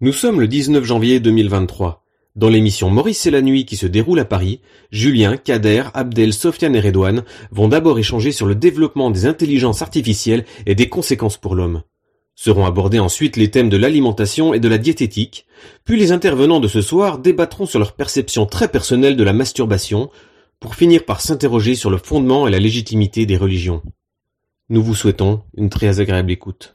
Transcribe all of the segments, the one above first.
Nous sommes le 19 janvier 2023. Dans l'émission Maurice et la nuit qui se déroule à Paris, Julien, Kader, Abdel, Sofiane et Redouane vont d'abord échanger sur le développement des intelligences artificielles et des conséquences pour l'homme. Seront abordés ensuite les thèmes de l'alimentation et de la diététique, puis les intervenants de ce soir débattront sur leur perception très personnelle de la masturbation, pour finir par s'interroger sur le fondement et la légitimité des religions. Nous vous souhaitons une très agréable écoute.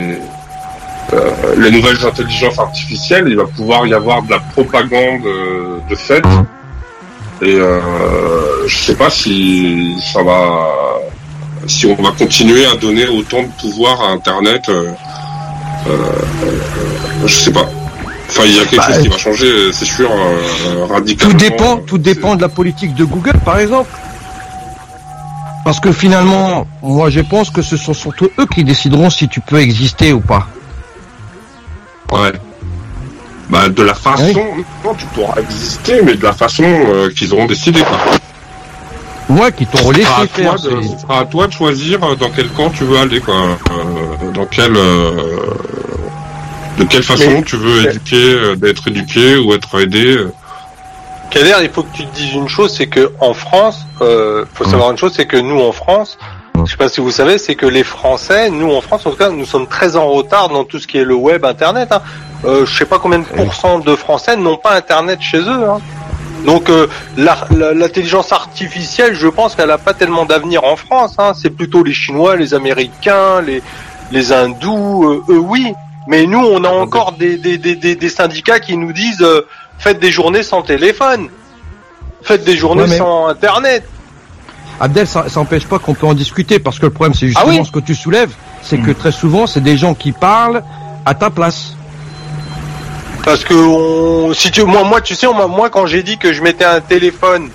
Euh, les nouvelles intelligences artificielles, il va pouvoir y avoir de la propagande euh, de fait. Et euh, je sais pas si ça va, si on va continuer à donner autant de pouvoir à Internet. Euh, euh, je sais pas. Enfin, il y a quelque Bah, chose qui va changer, c'est sûr, euh, radicalement. Tout dépend, tout dépend de la politique de Google, par exemple. Parce que finalement, moi je pense que ce sont surtout eux qui décideront si tu peux exister ou pas. Ouais. Bah, de la façon, non, tu pourras exister, mais de la façon euh, qu'ils auront décidé. Quoi. Moi qui t'ont Ce laissé à faire. toi de- c'est- ce sera à toi de choisir euh, dans quel camp tu veux aller, quoi. Euh, dans quel, euh, de quelle façon Mais- tu veux mais- éduquer, d'être éduqué ou être aidé. Kader, il faut que tu te dises une chose, c'est que en France, euh, faut savoir une chose, c'est que nous en France, je sais pas si vous savez, c'est que les Français, nous en France en tout cas, nous sommes très en retard dans tout ce qui est le web, Internet. Hein. Euh, je sais pas combien de pourcents de Français n'ont pas Internet chez eux. Hein. Donc euh, la- la- l'intelligence artificielle, je pense qu'elle a pas tellement d'avenir en France. Hein. C'est plutôt les Chinois, les Américains, les les Hindous, euh, eux oui. Mais nous, on a encore des, des, des, des, des syndicats qui nous disent euh, faites des journées sans téléphone, faites des journées Ouais, mais- sans Internet. Abdel, ça, ça empêche pas qu'on peut en discuter parce que le problème c'est justement Ah oui ce que tu soulèves, c'est que très souvent c'est des gens qui parlent à ta place. Parce que on, si tu, moi, moi, tu sais, moi, moi, quand j'ai dit que je mettais un téléphone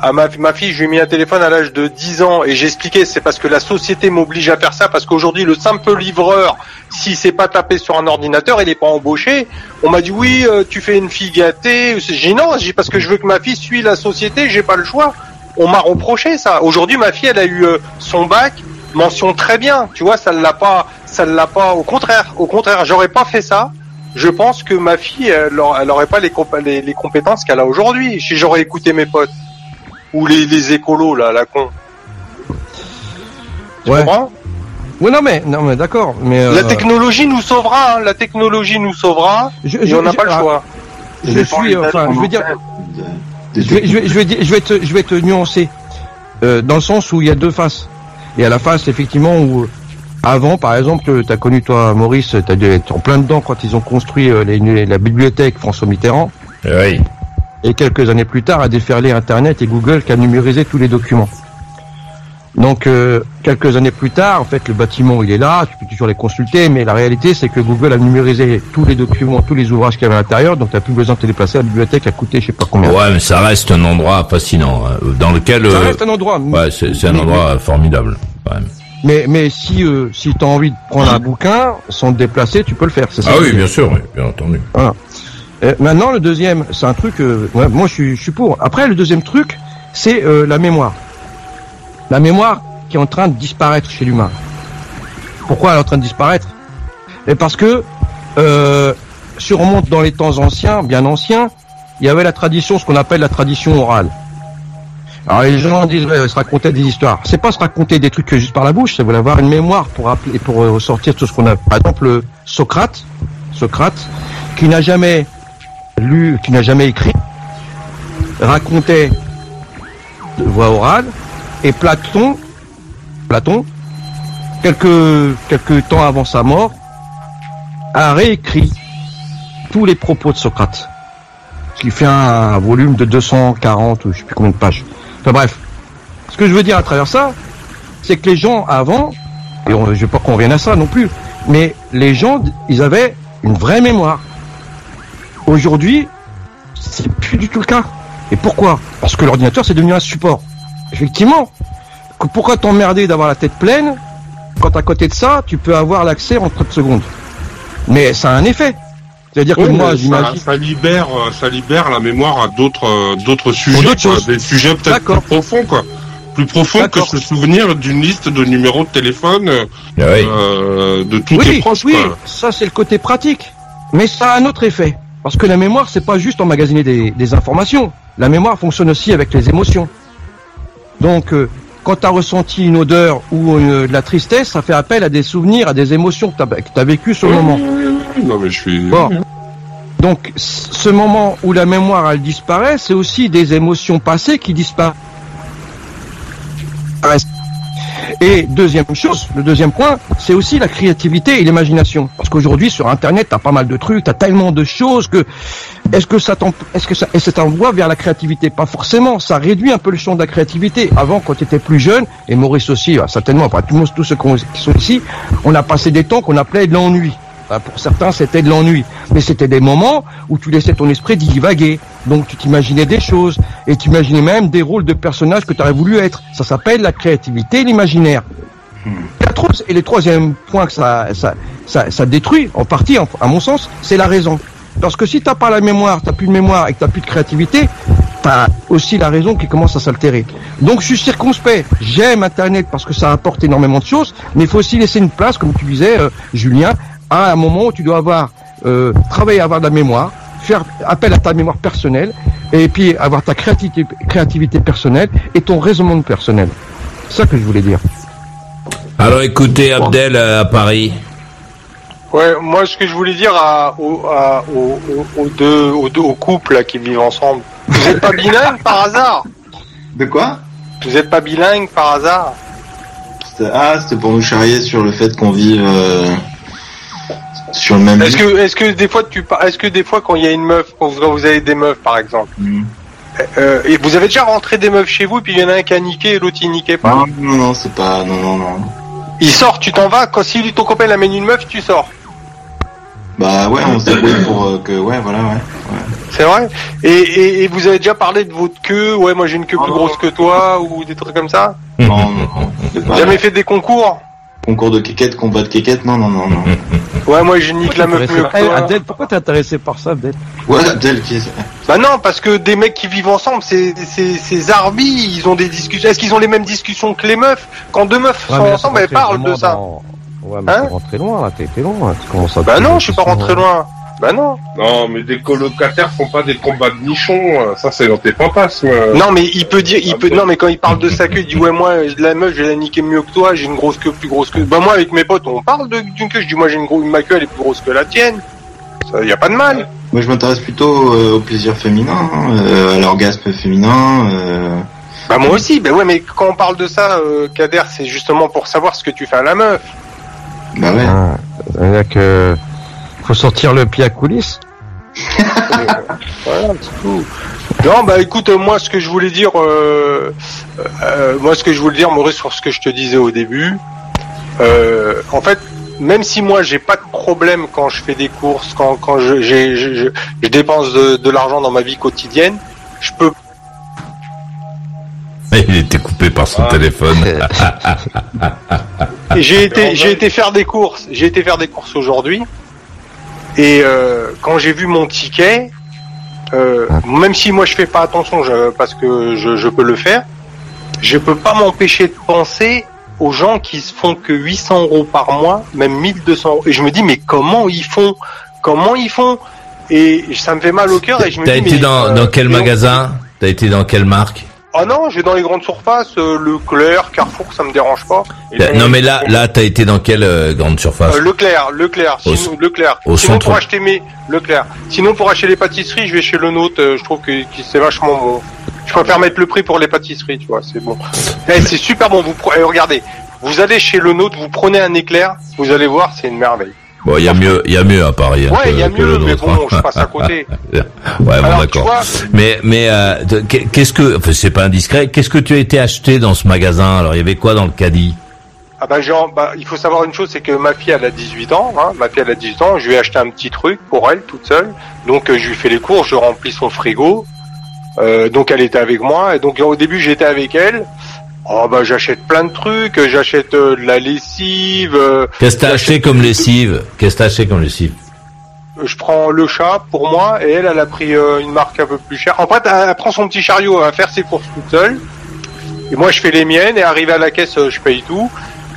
à ma, ma fille, je lui ai mis un téléphone à l'âge de 10 ans et j'expliquais, c'est parce que la société m'oblige à faire ça, parce qu'aujourd'hui, le simple livreur, s'il s'est pas tapé sur un ordinateur, il est pas embauché. On m'a dit oui, euh, tu fais une fille gâtée. J'ai dit non, j'ai dit parce que je veux que ma fille suive la société, j'ai pas le choix. On m'a reproché ça. Aujourd'hui, ma fille, elle a eu euh, son bac, mention très bien. Tu vois, ça ne l'a pas, ça ne l'a pas. Au contraire, au contraire, j'aurais pas fait ça je pense que ma fille, elle, elle aurait pas les, comp- les, les compétences qu'elle a aujourd'hui. Si j'aurais écouté mes potes ou les, les écolos là, la con. Tu Ouais. comprends? Ouais non mais non mais d'accord, mais La euh, technologie nous sauvera. hein, La technologie nous sauvera. je, Et je- on n'a je- pas le ah, choix. Je suis enfin je veux dire je vais, je vais, je vais, dire- je vais te, je vais te nuancer euh, dans le sens où il y a deux faces. Il y a la face effectivement où avant, par exemple, tu as connu toi Maurice, tu as dû être en plein dedans quand ils ont construit euh, les- la bibliothèque François Mitterrand. Oui. Et quelques années plus tard, a déferlé Internet et Google qui a numérisé tous les documents. Donc, euh, quelques années plus tard, en fait, le bâtiment, il est là, tu peux toujours les consulter, mais la réalité, c'est que Google a numérisé tous les documents, tous les ouvrages qu'il y avait à l'intérieur, donc tu plus besoin de te déplacer à la bibliothèque à coûter je sais pas combien. Ouais, mais ça reste un endroit fascinant, hein, dans lequel. Ça euh, reste un endroit. Ouais, c'est un mais- endroit formidable. quand même. Mais, mais si, euh, si tu as envie de prendre un bouquin sans te déplacer, tu peux le faire. c'est ça Ah oui, bien sûr, oui, bien entendu. Voilà. Euh, maintenant, le deuxième, c'est un truc, euh, ouais, moi je suis, je suis pour. Après, le deuxième truc, c'est euh, la mémoire. La mémoire qui est en train de disparaître chez l'humain. Pourquoi elle est en train de disparaître? Parce que, euh, si on remonte dans les temps anciens, bien anciens, il y avait la tradition, ce qu'on appelle la tradition orale. Alors les gens disent, se raconter des histoires. C'est pas se raconter des trucs juste par la bouche, c'est voulait avoir une mémoire pour appeler, pour euh, ressortir tout ce qu'on a. Par exemple, Socrate, Socrate, qui n'a jamais lu, qui n'a jamais écrit, racontait de voix orale, et Platon, Platon, quelques, temps avant sa mort, a réécrit tous les propos de Socrate. Ce qui fait un, volume de 240 ou je sais plus combien de pages. Enfin bref. Ce que je veux dire à travers ça, c'est que les gens avant, et je veux pas qu'on revienne à ça non plus, mais les gens, ils avaient une vraie mémoire. Aujourd'hui, c'est plus du tout le cas. Et pourquoi? Parce que l'ordinateur c'est devenu un support. Effectivement. Que- Pourquoi t'emmerder d'avoir la tête pleine quand à côté de ça, tu peux avoir l'accès en 30 secondes? Mais ça a un effet. C'est-à-dire que moi, j'imagine. ça, ça libère, euh, ça libère la mémoire à d'autres, euh, d'autres sujets, quoi, des sujets peut-être plus profonds, quoi. Plus profonds que se souvenir d'une liste de numéros de téléphone euh, Ah oui. de tous tes Oui, proches, oui, quoi. ça c'est le côté pratique. Mais ça a un autre effet. Parce que la mémoire, c'est pas juste emmagasiner des, des informations. La mémoire fonctionne aussi avec les émotions. Donc, euh, quand tu as ressenti une odeur ou euh, de la tristesse, ça fait appel à des souvenirs, à des émotions que tu as, vécues sur le moment. Non, mais je suis. Bon. Donc, ce moment où la mémoire, elle disparaît, c'est aussi des émotions passées qui disparaissent. Et deuxième chose, le deuxième point, c'est aussi la créativité et l'imagination. Parce qu'aujourd'hui, sur Internet, t'as pas mal de trucs, t'as tellement de choses que, est-ce que ça est-ce que ça, est-ce vers la créativité? Pas forcément. Ça réduit un peu le champ de la créativité. Avant, quand tu étais plus jeune, et Maurice aussi, ah, certainement, pas monde, tous ceux qui sont ici, on a passé des temps qu'on appelait de l'ennui. Enfin, pour certains, c'était de l'ennui. Mais c'était des moments où tu laissais ton esprit divaguer. Donc, tu t'imaginais des choses. Et tu imaginais même des rôles de personnages que tu aurais voulu être. Ça s'appelle la créativité et l'imaginaire. Tro- Et le troisième point que ça, ça, ça, ça détruit, en partie, à mon sens, c'est la raison. Parce que si t'as pas la mémoire, t'as plus de mémoire et que t'as plus de créativité, t'as aussi la raison qui commence à s'altérer. Donc je suis circonspect. J'aime Internet parce que ça apporte énormément de choses, mais il faut aussi laisser une place, comme tu disais, euh, Julien, à un moment où tu dois avoir euh, travailler à avoir de la mémoire, faire appel à ta mémoire personnelle, et puis avoir ta créativité, créativité personnelle et ton raisonnement personnel. C'est ça que je voulais dire. Alors écoutez, Abdel euh, à Paris. Ouais, moi ce que je voulais dire à, aux, à- aux, deux, aux deux aux couples là, qui vivent ensemble, vous êtes pas bilingue par hasard? De quoi? Vous êtes pas bilingue par hasard? Ah, c'était pour nous charrier sur le fait qu'on vive euh, sur le même Est-ce que est-ce que des fois tu par- est-ce que des fois quand il y a une meuf quand vous, quand vous avez des meufs par exemple Mhm. euh, et vous avez déjà rentré des meufs chez vous et puis il y en a un qui a niqué et l'autre il niquait pas? Non, non, non, c'est pas... Non, non, non. Il sort, tu t'en vas quand si lui, ton copain il amène une meuf, tu sors. Bah ouais, on se débrouille pour euh, que... Ouais, voilà, ouais. ouais. C'est vrai? Et, et, et vous avez déjà parlé de votre queue, ouais moi j'ai une queue plus Oh. grosse que toi ou des trucs comme ça? Non, non, non. Jamais fait des concours? Concours de quéquette, combat de quéquette, non, non, non, non. Ouais moi je nique la meuf mieux que toi. Pourquoi t'es intéressé par ça, Abdel Ouais, Abdel, qui est... Bah non parce que des mecs qui vivent ensemble c'est c'est c'est zarbi, ils ont des discussions. Est-ce qu'ils ont les mêmes discussions que les meufs Quand deux meufs Ouais, sont là, ensemble elles parlent de ça. dans- Ouais, mais Hein t'es rentré loin, là, t'es t'es loin. Tu commences à Bah non je suis pas rentré loin. Bah non. Non, mais des colocataires font pas des combats de nichons. euh, Ça, c'est dans tes fantasmes. euh. Non mais il peut dire, il peut, non mais quand il parle de sa queue, il dit ouais moi la meuf, je vais la niquer mieux que toi, j'ai une grosse queue plus grosse que. Bah moi avec mes potes on parle de- d'une queue, je dis moi j'ai une grosse, ma queue elle est plus grosse que la tienne. Ça y a pas de mal. Moi, je m'intéresse plutôt euh, au plaisir féminin, hein, euh, à l'orgasme féminin. Euh... Bah moi aussi, bah ouais mais quand on parle de ça, euh, Kader, c'est justement pour savoir ce que tu fais à la meuf. Bah ouais. Ah, c'est-à-dire que faut sortir le pied à coulisses. Voilà. Non bah écoute, euh, moi ce que je voulais dire, euh, euh, moi ce que je voulais dire, Maurice, sur ce que je te disais au début, euh, en fait. Même si moi j'ai pas de problème quand je fais des courses, quand quand je j'ai je, je, je dépense de, de l'argent dans ma vie quotidienne, je peux Il était coupé par son Ah. téléphone. J'ai été, j'ai été faire des courses. J'ai été faire des courses aujourd'hui. Et euh, quand j'ai vu mon ticket, euh, même si moi je fais pas attention, je- parce que je, je peux le faire, je peux pas m'empêcher de penser aux gens qui se font que 800 euros par mois, même 1200 euros. Et je me dis mais comment ils font? Comment ils font? Et ça me fait mal au cœur. Et je me T'as été mais, dans, euh, dans quel magasin? T'as été dans quelle marque? Ah non, je vais dans les grandes surfaces, euh, Leclerc, Carrefour, ça me dérange pas. Et donc, Non mais là, là, t'as été dans quelle euh, grande surface Euh, Leclerc, Leclerc, Au sinon, Leclerc. au sinon centre. pour acheter mes Leclerc. Sinon pour acheter les pâtisseries, je vais chez le nôtre. euh, je trouve que, que c'est vachement bon. Je préfère mettre le prix pour les pâtisseries, tu vois, c'est bon. Eh, c'est super bon. Vous pre- eh, regardez, vous allez chez le nôtre, vous prenez un éclair, vous allez voir, c'est une merveille. Bon, il y a mieux, il y a mieux à Paris. hein, Ouais, il y a que mieux, le mais bon, je passe à côté. ouais, bon, d'accord. Mais, mais euh, qu'est-ce que, enfin, c'est pas indiscret. Qu'est-ce que tu as été acheté dans ce magasin? Alors, il y avait quoi dans le caddie? Ah bah, genre, bah, il faut savoir une chose, c'est que ma fille elle a 18 ans, hein, ma fille elle a 18 ans, je lui ai acheté un petit truc pour elle toute seule, donc euh, je lui fais les courses, je remplis son frigo, euh, donc elle était avec moi, et donc au début j'étais avec elle, oh bah j'achète plein de trucs, j'achète euh, de la lessive, euh, Qu'est-ce que t'as acheté comme lessive? Qu'est-ce que t'as acheté comme lessive? Je prends le chat pour moi et elle, elle a pris euh, une marque un peu plus chère. En fait, elle, elle prend son petit chariot, va faire ses courses toute seule. Et moi, je fais les miennes et arrivé à la caisse, euh, je paye tout.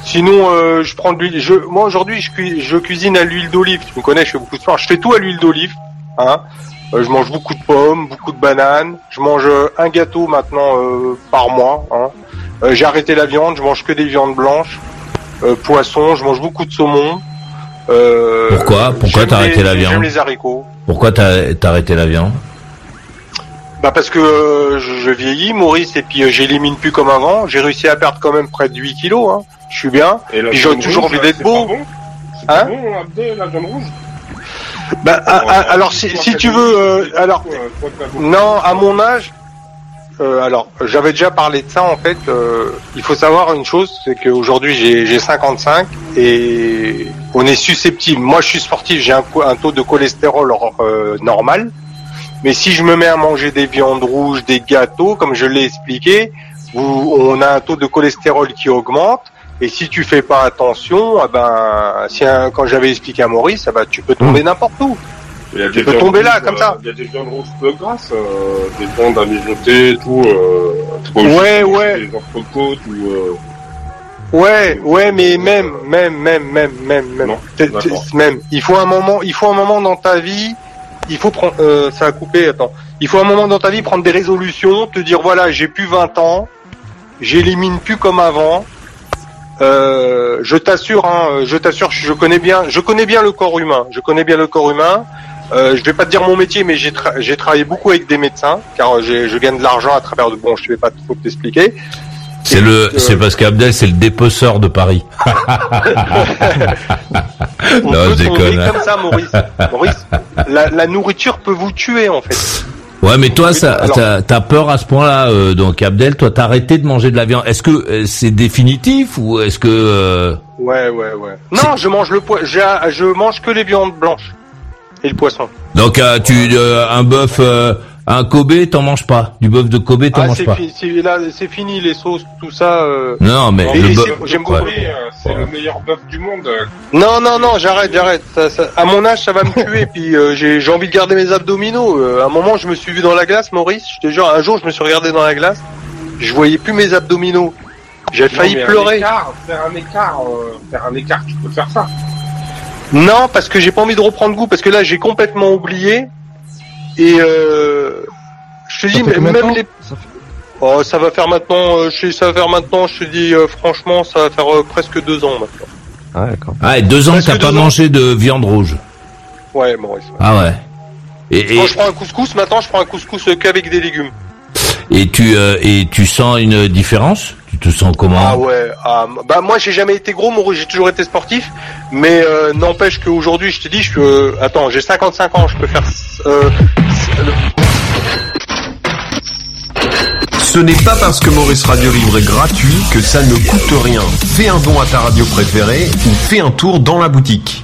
Sinon, euh, je prends de l'huile. Je, moi, aujourd'hui, je, cui- je cuisine à l'huile d'olive. Tu me connais, je fais beaucoup de sport. Je fais tout à l'huile d'olive. Hein. Euh, je mange beaucoup de pommes, beaucoup de bananes. Je mange euh, un gâteau maintenant euh, par mois. Hein. Euh, J'ai arrêté la viande. Je mange que des viandes blanches. Euh, poisson. Je mange beaucoup de saumon. Euh, Pourquoi Pourquoi t'as arrêté la viande J'aime les haricots. Pourquoi t'as t'as arrêté la viande Bah parce que euh, je, je vieillis, Maurice, et puis euh, j'élimine plus comme avant. J'ai réussi à perdre quand même près de 8 kilos. Hein. Je suis bien. Et Puis j'ai toujours envie d'être beau. pas bon C'est Hein bon, la viande rouge Bah, ah, ah, alors si, si tu veux, euh, alors non, à mon âge, euh, alors j'avais déjà parlé de ça en fait. euh, il faut savoir une chose, c'est qu'aujourd'hui j'ai j'ai 55 et on est susceptible. Moi, je suis sportif, j'ai un, taux de cholestérol euh, normal. Mais si je me mets à manger des viandes rouges, des gâteaux, comme je l'ai expliqué, où on a un taux de cholestérol qui augmente. Et si tu fais pas attention, ah ben, si un- quand j'avais expliqué à Maurice, ah ben, tu peux tomber n'importe où. Il y a Tu des peux tomber là, rouges, comme euh, ça. Il y a des viandes rouges peu grasses, euh, des viandes à mijoter et tout. Euh, pas Ouais, ouais. Des entrecôtes ou... Euh, Ouais, ouais, mais même, même, même, même, même, même, Non, même. Il faut un moment, il faut un moment dans ta vie. Il faut prendre, euh, ça a coupé. Attends. Il faut un moment dans ta vie prendre des résolutions, te dire voilà, j'ai plus 20 ans, j'élimine plus comme avant. Euh, je t'assure, hein, je t'assure, je connais bien, je connais bien le corps humain. Je connais bien le corps humain. Euh, je vais pas te dire mon métier, mais j'ai tra- j'ai travaillé beaucoup avec des médecins, car j'ai- je gagne de l'argent à travers de bon, je vais pas trop t'expliquer. C'est le, euh, c'est parce qu'Abdel c'est le dépeceur de Paris. On Non, peut je déconne. comme ça, Maurice. Maurice, la, la nourriture peut vous tuer en fait. Ouais, mais toi, Oui, ça, alors- t'as, peur à ce point-là. euh, donc, Abdel, toi, t'as arrêté de manger de la viande. Est-ce que euh, c'est définitif ou est-ce que euh, Ouais, ouais, ouais. Non, je mange le poisson. Je mange que les viandes blanches et le poisson. donc euh, tu euh, un bœuf, euh, un Kobe, t'en manges pas. Du bœuf de Kobe, t'en Ah, manges pas. fi- c'est- là, c'est fini les sauces, tout ça. euh. Non, mais j'aime beaucoup. c'est le meilleur bœuf du monde. Non, non, non, j'arrête, j'arrête. Ça, ça- à mon âge, ça va me tuer. Puis euh, j'ai j'ai envie de garder mes abdominaux. Euh, à un moment, je me suis vu dans la glace, Maurice. Je te jure, un jour, je me suis regardé dans la glace. Je voyais plus mes abdominaux. J'ai failli Un pleurer. écart, faire un écart, euh, faire un écart, tu peux faire ça. Non, parce que j'ai pas envie de reprendre goût, parce que là j'ai complètement oublié. Et euh, je te dis, même les. Ça fait- Oh, ça va faire maintenant. euh, je ça va faire maintenant. Je te dis euh, franchement, ça va faire euh, presque deux ans maintenant. Ah, d'accord. Ah, et deux ans que t'as pas ans. mangé de viande rouge. Ouais, Maurice. ouais. Ah ouais. Et, et, Quand je prends un couscous, maintenant je prends un couscous qu'avec des légumes. Et tu euh, et tu sens une différence? Tu te sens comment? Ah ouais. Ah, bah moi j'ai jamais été gros, Maurice. J'ai toujours été sportif. Mais euh, n'empêche qu'aujourd'hui, je te dis, je euh, attends, j'ai 55 ans. Je peux faire. Euh, Ce n'est pas parce que Maurice Radio Libre est gratuit que ça ne coûte rien. Fais un don à ta radio préférée ou fais un tour dans la boutique.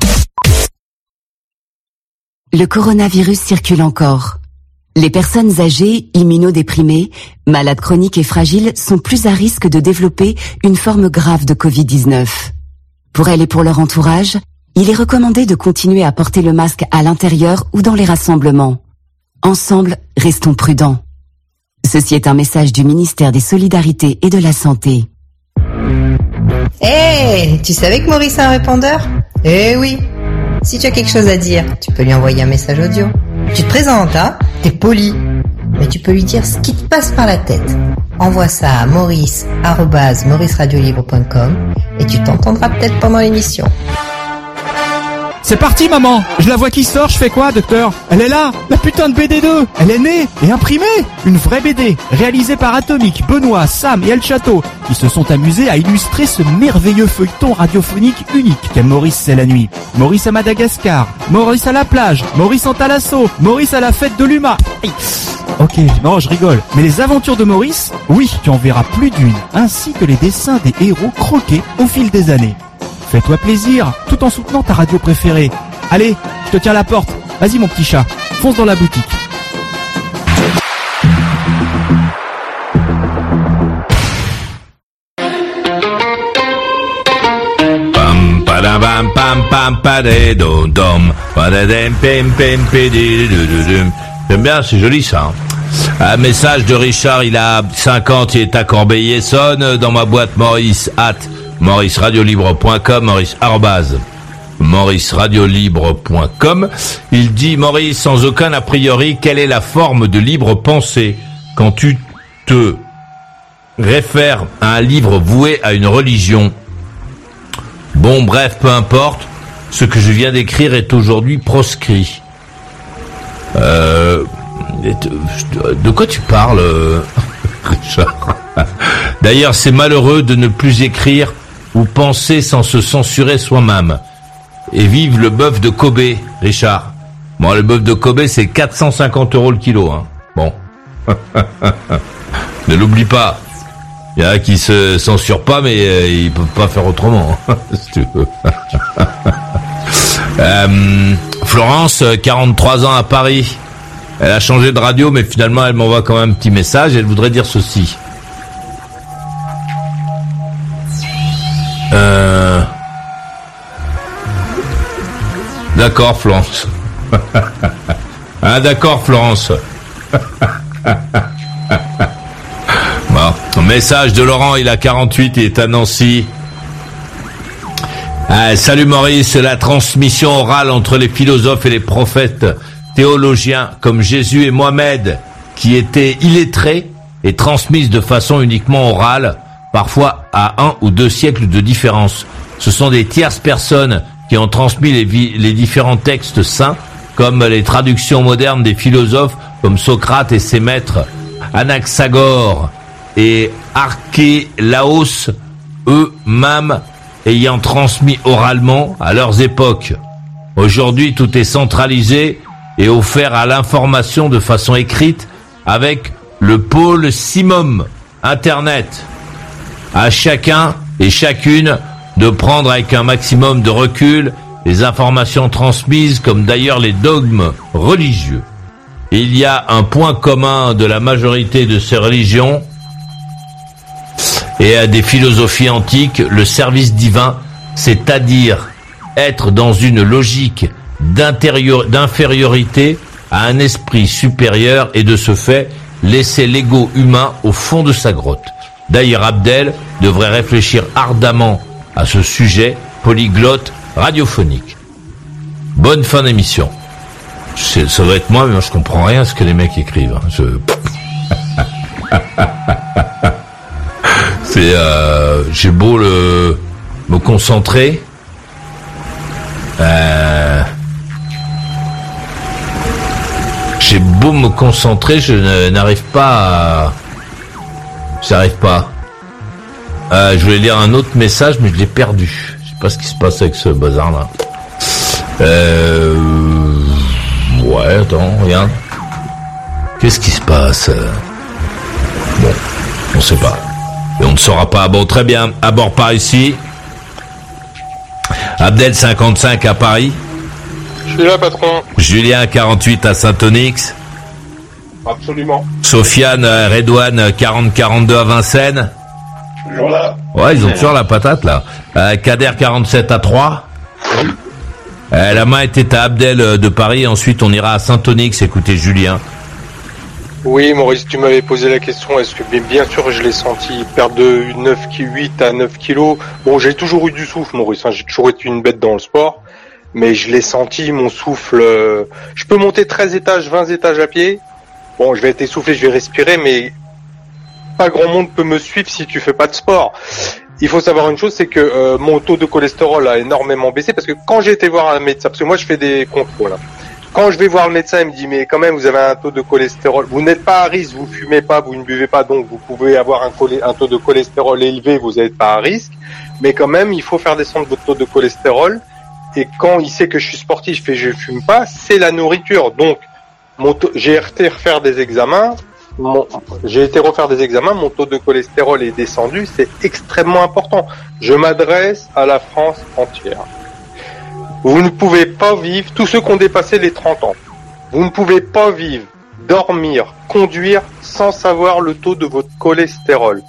Le coronavirus circule encore. Les personnes âgées, immunodéprimées, malades chroniques et fragiles sont plus à risque de développer une forme grave de Covid-19. Pour elles et pour leur entourage, il est recommandé de continuer à porter le masque à l'intérieur ou dans les rassemblements. Ensemble, restons prudents. Ceci est un message du ministère des Solidarités et de la Santé. Hé, tu savais que Maurice a un répondeur? Eh oui. Si tu as quelque chose à dire, tu peux lui envoyer un message audio. Tu te présentes, hein? T'es poli. Mais tu peux lui dire ce qui te passe par la tête. Envoie ça à maurice, mauriceradiolibre.com et tu t'entendras peut-être pendant l'émission. C'est parti, maman Je la vois qui sort, je fais quoi, docteur? Elle est là La putain de BD2 Elle est née et imprimée Une vraie BD, réalisée par Atomic, Benoît, Sam et El Château, qui se sont amusés à illustrer ce merveilleux feuilleton radiophonique unique qu'est Maurice c'est la nuit. Maurice à Madagascar, Maurice à la plage, Maurice en Talasso, Maurice à la fête de l'Uma. Ok, non, je rigole. Mais les aventures de Maurice, oui, tu en verras plus d'une, ainsi que les dessins des héros croqués au fil des années. Fais-toi plaisir, tout en soutenant ta radio préférée. Allez, je te tiens la porte. Vas-y mon petit chat, fonce dans la boutique. Pam. J'aime bien, c'est joli ça. hein. Un message de Richard, il a 50, il est à Corbeil-Essonne, dans ma boîte Maurice at mauriceradiolibre.com, Maurice arrobase mauriceradiolibre.com. Il dit Maurice, sans aucun a priori, quelle est la forme de libre pensée? Quand tu te réfères à un livre voué à une religion Bon, bref, peu importe. Ce que je viens d'écrire est aujourd'hui proscrit. Euh, de quoi tu parles, euh, Richard? D'ailleurs, c'est malheureux de ne plus écrire ou penser sans se censurer soi-même. Et vive le bœuf de Kobe, Richard. Bon, le bœuf de Kobe, c'est 450 euros le kilo. Hein. Bon. ne l'oublie pas. Il y en a qui se censurent pas, mais euh, ils peuvent pas faire autrement. si tu veux. Euh, Florence, euh, 43 ans à Paris. Elle a changé de radio, mais finalement, elle m'envoie quand même un petit message. Elle voudrait dire ceci. Euh... D'accord, Florence. ah, d'accord, Florence. bon. Message de Laurent, il a 48, il est à Nancy. Ah, salut Maurice, la transmission orale entre les philosophes et les prophètes théologiens comme Jésus et Mohamed, qui étaient illettrés et transmises de façon uniquement orale, parfois à un ou deux siècles de différence. Ce sont des tierces personnes qui ont transmis les, différents textes saints, comme les traductions modernes des philosophes comme Socrate et ses maîtres, Anaxagore et Archélaos, eux-mêmes ayant transmis oralement à leurs époques. Aujourd'hui, tout est centralisé et offert à l'information de façon écrite avec le pôle Simum, Internet. À chacun et chacune de prendre avec un maximum de recul les informations transmises comme d'ailleurs les dogmes religieux. Il y a un point commun de la majorité de ces religions et à des philosophies antiques, le service divin, c'est-à-dire être dans une logique d'infériorité à un esprit supérieur et de ce fait laisser l'ego humain au fond de sa grotte. D'ailleurs, Abdel devrait réfléchir ardemment à ce sujet polyglotte radiophonique. Bonne fin d'émission. Ça doit être moi, mais moi je comprends rien à ce que les mecs écrivent. hein. Je- C'est, euh, j'ai beau le me concentrer. Euh, j'ai beau me concentrer, je n'arrive pas à... J'arrive pas. Euh, je voulais lire un autre message, mais je l'ai perdu. Je sais pas ce qui se passe avec ce bazar-là. Euh... Ouais, attends, regarde. Qu'est-ce qui se passe Bon, on sait pas. Et on ne saura pas. Bon, très bien. À bord par ici. Abdel 55 à Paris. Je suis là, patron. Julien 48 à Saint-Onyx. Absolument. Sofiane euh, Redouane 40-42 à Vincennes. Toujours là. Ouais, ils ont toujours la patate là. Euh, Kader 47 à 3. Euh, la main était à Abdel euh, de Paris. Ensuite, on ira à Saint-Onyx écouter Julien. Oui, Maurice, tu m'avais posé la question. Est-ce que bien, sûr, je l'ai senti perdre de 9, ki- 8 à 9 kilos? Bon, j'ai toujours eu du souffle, Maurice. hein. J'ai toujours été une bête dans le sport. Mais je l'ai senti, mon souffle. euh, Je peux monter 13 étages, 20 étages à pied. Bon, je vais être essoufflé, je vais respirer, mais pas grand monde peut me suivre si tu fais pas de sport. il faut savoir une chose, c'est que euh, mon taux de cholestérol a énormément baissé parce que quand j'ai été voir un médecin, parce que moi je fais des contrôles, hein. quand je vais voir le médecin, il me dit mais quand même vous avez un taux de cholestérol, vous n'êtes pas à risque, vous fumez pas, vous ne buvez pas, donc vous pouvez avoir un, taux de cholestérol élevé, vous n'êtes pas à risque, mais quand même il faut faire descendre votre taux de cholestérol. Et quand il sait que je suis sportif et je fume pas, c'est la nourriture. Donc j'ai été refaire des examens. J'ai été refaire des examens. Mon taux de cholestérol est descendu. C'est extrêmement important. Je m'adresse à la France entière. Vous ne pouvez pas vivre, tous ceux qui ont dépassé les 30 ans, vous ne pouvez pas vivre, dormir, conduire sans savoir le taux de votre cholestérol.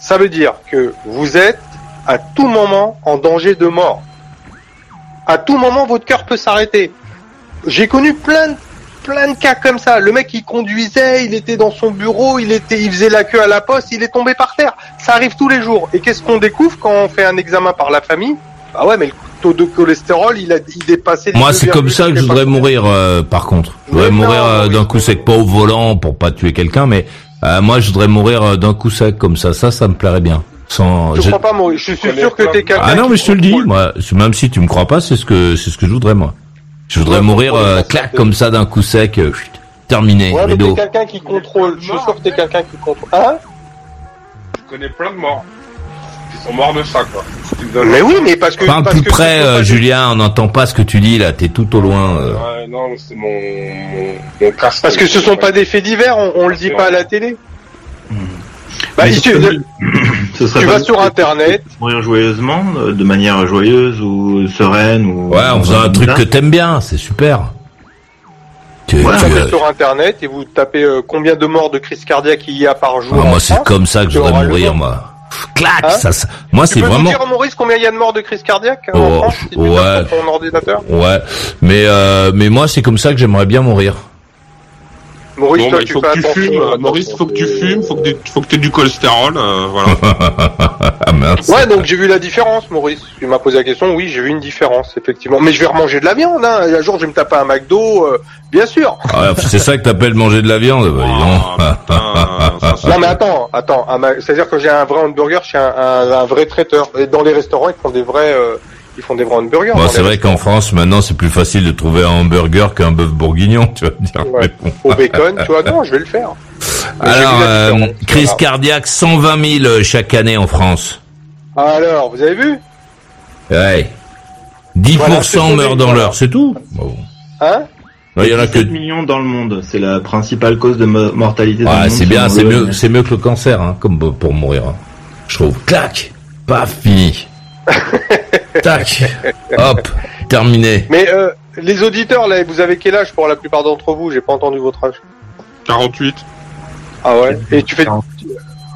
Ça veut dire que vous êtes à tout moment en danger de mort. À tout moment, votre cœur peut s'arrêter. J'ai connu plein de plein de cas comme ça. Le mec, il conduisait, il était dans son bureau, il était, il faisait la queue à la poste, il est tombé par terre. Ça arrive tous les jours. Et qu'est-ce qu'on découvre quand on fait un examen par la famille? Ah ouais, mais le taux de cholestérol, il a, il dépassait. les Moi, c'est 2,8, comme ça que je voudrais mourir, euh, par contre. Je voudrais Mais mourir euh, d'un coup sec, pas au volant pour pas tuer quelqu'un, mais euh, moi, je voudrais mourir euh, d'un coup sec comme ça. Ça, ça me plairait bien. Sans. Je crois pas, Maurice? Je suis sûr que t'es quelqu'un. Ah non, mais je te le dis. Moi, même si tu me crois pas, c'est ce que c'est ce que je voudrais moi. Je voudrais Ouais, mourir euh, la clac comme ça d'un coup sec. euh, chut, terminé. Ouais, mais rideau. quelqu'un qui contrôle. Je suis sûr que t'es quelqu'un qui contrôle. Hein Je connais plein de morts. Qui sont morts de ça, quoi. Mais oui, mais parce que. Parle parce plus que près, euh, Julien. On n'entend pas ce que tu dis là. T'es tout au loin. euh. Ouais, non, c'est mon, mon, mon casque. Parce que ce sont pas des faits divers, on, on le dit pas à la télé. Bah, si tu, ce serait tu vas sur de internet, Mourir joyeusement, euh, de manière joyeuse ou sereine ou. Ouais, en faisant un truc que que t'aimes bien, c'est super. Tu, vous tu, euh, sur internet et vous tapez euh, combien de morts de crise cardiaque il y a par jour. ah, moi, c'est comme ça que je tu voudrais mourir, moi. Clac, Hein ça, ça- moi, Tu c'est peux vraiment. nous dire, Maurice, combien il y a de morts de crise cardiaque en Oh, France si tu ouais. sur ton ordinateur Ouais, mais euh, mais moi, c'est comme ça que j'aimerais bien mourir. Maurice, Bon, toi, bah, il tu faut fais que tu fumes, attention. Maurice, faut que tu fumes, faut que tu, faut que aies du cholestérol, euh, voilà. ah mince. Ouais, donc j'ai vu la différence, Maurice. Tu m'as posé la question, oui, j'ai vu une différence, effectivement. Mais je vais remanger de la viande, hein. Un jour, je vais me taper un McDo, euh, bien sûr. Ah, c'est ça que t'appelles manger de la viande, bah, dis donc. Ah, putain, Non, mais attends, attends. C'est-à-dire que j'ai un vrai hamburger chez un, un, un vrai traiteur. Et dans les restaurants, ils font des vrais, euh, ils font des vrais hamburgers. Bon, c'est vrai qu'en France, maintenant, c'est plus facile de trouver un hamburger qu'un bœuf bourguignon, tu vas me dire. Ouais. mais bon. Au bacon, tu vois, non, je vais le faire. Mais Alors, euh, crise voilà. cardiaque, 120 000 chaque année en France. Alors, vous avez vu? Ouais. 10% Voilà, c'est tombé, meurent dans l'heure, c'est tout. Bon. Hein? Il y en a que. 7 millions dans le monde, c'est la principale cause de mo- mortalité Ah, c'est bien, c'est mieux, c'est mieux que le cancer, hein, comme pour mourir. hein. Je trouve. Clac, paf, fini. Tac, hop, terminé. Mais euh, les auditeurs, là, vous avez quel âge pour la plupart d'entre vous? J'ai pas entendu votre âge. 48. Ah ouais? Et tu fais...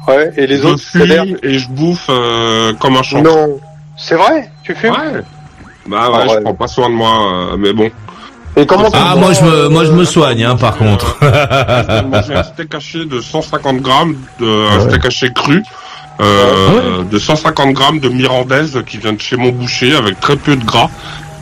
Ouais, et les je autres, fume et je bouffe euh, comme un champ. Non. C'est vrai? Tu fumes? Ouais. Bah ouais, Ah ouais. je prends pas soin de moi, euh, mais bon. Et comment Ah, tu moi je me, moi je me soigne, hein, par contre. J'ai mangé un steak haché de 150 grammes, de, un steak haché cru, euh, de 150 grammes de mirandaise qui vient de chez mon boucher avec très peu de gras.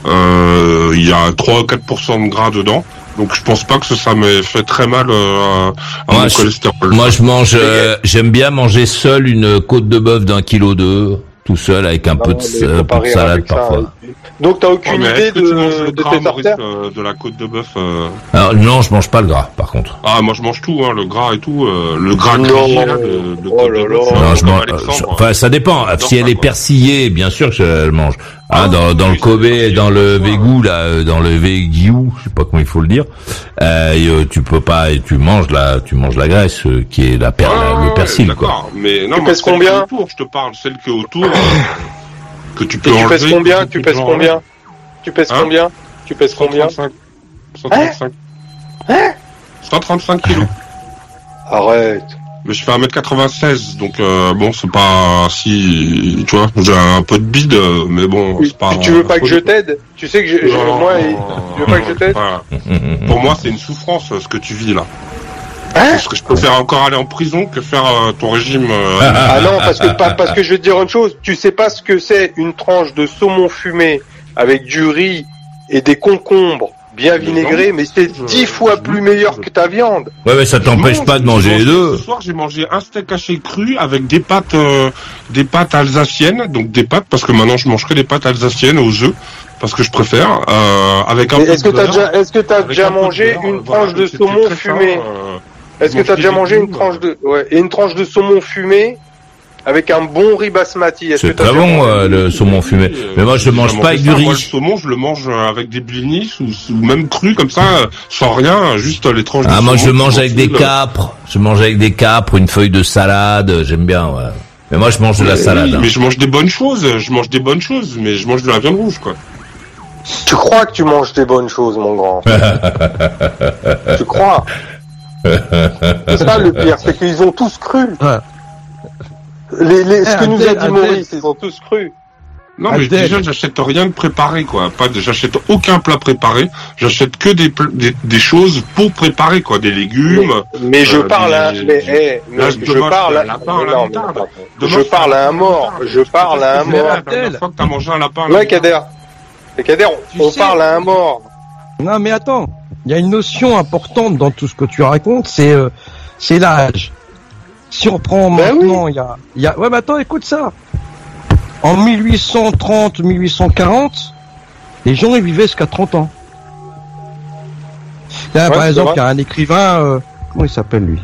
Euh, Il y a 3 ou 4% de gras dedans. Donc je pense pas que ça m'ait fait très mal euh, à Moi, mon je- cholestérol. Moi, je mange, euh, j'aime bien manger seul une côte de bœuf d'un kilo deux, tout seul avec un Non, peu de, mais peu de salade ça, parfois. hein. Donc t'as aucune mais idée tu manges de, le de gras, tes Maurice, euh, de la côte de bœuf euh Alors, non, je mange pas le gras, par contre. Ah, moi je mange tout, hein, le gras et tout. euh, le gras Non. grillé, là, de, de Oh côte là de bœuf, là. Non, je comme mange, Alexandre. je- enfin, ça dépend. Si elle est persillée, bien sûr que je le mange. Hein, Ah, dans, dans oui, le Kobe, dans le végou, là, dans le végou, je sais pas comment il faut le dire. Euh, et, euh, tu peux pas, et tu manges la, tu manges la graisse euh, qui est la per, Ouais, le ouais, persil, quoi. Mais non, Tu moi, pèses celle combien autour, je te parle, celle qui est autour, que tu Et peux tu enlever. pèses combien Tu pèses combien Tu pèses combien Tu pèses combien 135. 135. Hein 135 kilos. Arrête. Mais je fais 1m96, donc euh, bon, c'est pas si... Tu vois, j'ai un peu de bide, mais bon, c'est pas... tu veux pas que je t'aide Tu sais que je, moi, et- tu veux pas que je t'aide. Pour moi, c'est une souffrance, ce que tu vis là. Hein Parce que je préfère encore aller en prison que faire euh, ton régime... euh, Ah non, parce que parce que je vais te dire une chose. Tu sais pas ce que c'est une tranche de saumon fumé avec du riz et des concombres bien vinaigré, mais c'est dix fois plus meilleur que ta viande. Ouais, mais ça t'empêche pas de manger les deux. Ce soir, j'ai mangé un steak haché cru avec des pâtes, euh, des pâtes alsaciennes, donc des pâtes parce que maintenant je mange que des pâtes alsaciennes aux œufs parce que je préfère euh, avec un Est-ce que de t'as déjà, est-ce que t'as déjà mangé une euh, voilà, tranche de saumon fumé euh, Est-ce que manger t'as déjà mangé une tranche de, ouais, et une tranche de saumon fumé avec un bon riz basmati? Est-ce C'est très bon, euh, le saumon fumé. Euh, Mais moi, je le mange pas avec du ça. Moi, le riz. saumon, je le mange euh, avec des blinis ou, ou même cru comme ça, euh, sans rien, juste les tranches de Ah, moi, saumon je mange avec des capres. Je mange avec des capres, une feuille de salade. J'aime bien, ouais. Mais moi, je mange de la salade. oui, hein. Mais je mange des bonnes choses, je mange des bonnes choses, mais je mange de la viande rouge, quoi. Tu crois que tu manges des bonnes choses, mon grand? Tu crois? C'est ça le pire, c'est qu'ils ont tous cru. Ouais. Les, les, ce Eh, que nous a dit. Maurice, ils ont tous cru. Non, mais déjà, j'achète rien de préparé, quoi. Pas de, j'achète aucun plat préparé. J'achète que des, pl- des, des choses pour préparer, quoi. Des légumes. Mais je Euh, parle à, des- mais, mais Là, je parle je à, lapin non. Demain, je parle à un mort, je parle à un la mort. dernière fois que t'as mangé un lapin à la Ouais. Kader. Et Kader, on sais- parle à un mort. Non, mais attends, il y a une notion importante dans tout ce que tu racontes, c'est euh, c'est l'âge. Si on prend Ben maintenant, il y a, il y a, ouais, mais attends, écoute ça. En 1830, 1840, les gens ils vivaient jusqu'à 30 ans. Là, Ouais, par exemple, il y a un écrivain, euh, comment il s'appelle lui?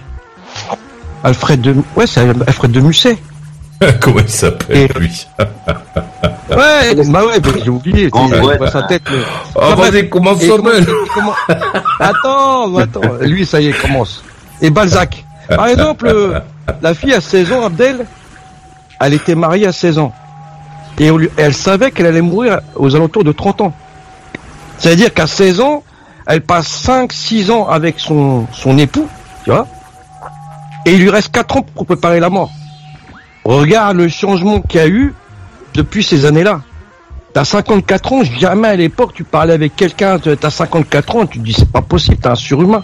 Alfred de, ouais, c'est Alfred de Musset. Comment il s'appelle, lui? Ouais, bah ouais, bah, j'ai oublié. sais, Ouais. je vois sa tête. mais- Oh, Enfin, vas-y, comment- comment- Attends, attends. Lui, ça y est, il commence. Et Balzac. Par exemple, euh, la fille à 16 ans, Abdel, elle était mariée à 16 ans. Et on lui- elle savait qu'elle allait mourir aux alentours de 30 ans. C'est-à-dire qu'à 16 ans, elle passe 5, 6 ans avec son, son époux, tu vois. Et il lui reste 4 ans pour préparer la mort. Regarde le changement qu'il y a eu depuis ces années-là. T'as 54 ans, jamais à l'époque tu parlais avec quelqu'un, t'as 54 ans, tu te dis c'est pas possible, t'es un surhumain.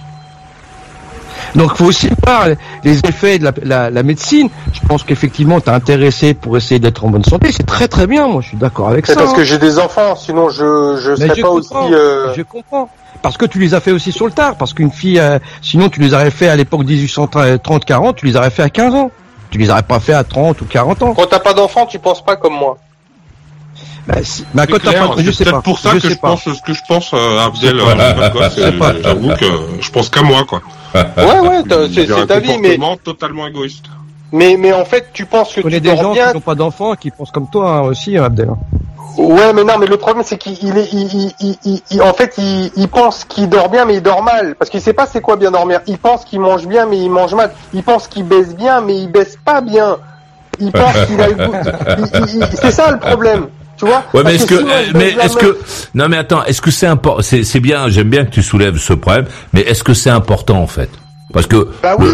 Donc faut aussi voir les effets de la, la- la médecine. Je pense qu'effectivement t'es intéressé pour essayer d'être en bonne santé, c'est très très bien, moi je suis d'accord avec ça. C'est parce hein. que j'ai des enfants, sinon je, je serais je pas comprends, aussi, euh, je comprends. Parce que tu les as fait aussi sur le tard, parce qu'une fille, euh, sinon tu les aurais fait à l'époque 1830-40, tu les aurais fait à 15 ans. Tu les aurais pas fait à 30 ou 40 ans. quand t'as pas d'enfants, tu penses pas comme moi. Bah, si, bah, C'est quand t'as clair, pas, je c'est sais peut-être pas. pour ça je que sais je pas. pense ce que je pense, euh, Abdel, Je sais euh, et J'avoue que je pense qu'à moi, quoi. Ouais, ouais, c'est c'est ta vie, mais, totalement égoïste. mais, mais en fait, tu penses que Je connais tu des dors gens bien. qui n'ont pas d'enfants qui pensent comme toi hein, aussi, hein, Abdel. Ouais, mais non, mais le problème c'est qu'il il est, il, il, en fait, il, pense qu'il dort bien, mais il dort mal, parce qu'il sait pas c'est quoi bien dormir. Il pense qu'il mange bien, mais il mange mal. Il pense qu'il baisse bien, mais il baisse pas bien. Il pense qu'il a le goût. C'est ça le problème, tu vois? Ouais, mais est-ce que, mais est-ce que, non, mais attends, est-ce que c'est important, c'est, c'est bien, j'aime bien que tu soulèves ce problème, mais est-ce que c'est important, en fait? Parce que, Bah oui,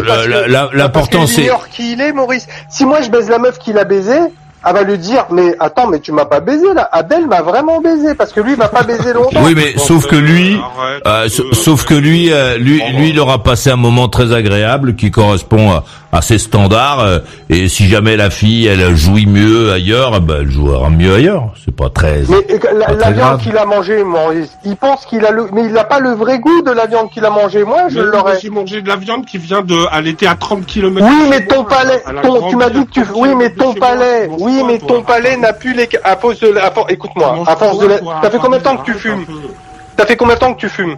l'important, qu'il c'est, ignore qui il est, Maurice. Si moi je baise la meuf qu'il a baisé, elle va lui dire, mais attends, mais tu m'as pas baisé là. Abel m'a vraiment baisé parce que lui il m'a pas baisé longtemps. oui, mais sauf que lui, euh, euh, sa- sauf que lui, euh, lui, lui, il aura passé un moment très agréable qui correspond à, à ses standards. euh, et si jamais la fille, elle jouit mieux ailleurs, ben, elle jouera mieux ailleurs. C'est pas très. Mais la, viande qu'il a mangée, Maurice, il pense qu'il a le, mais il n'a pas le vrai goût de la viande qu'il a mangée. Moi, je l'aurais. J'ai mangé de la viande qui vient de, elle était à 30 km. Oui, mais ton palais, ton, tu m'as dit que tu, oui, mais ton palais, oui, mais ton palais n'a plus les, à cause de, la- écoute-moi, à force de la, t'as fait combien de temps que tu fumes? T'as fait combien de temps que tu fumes?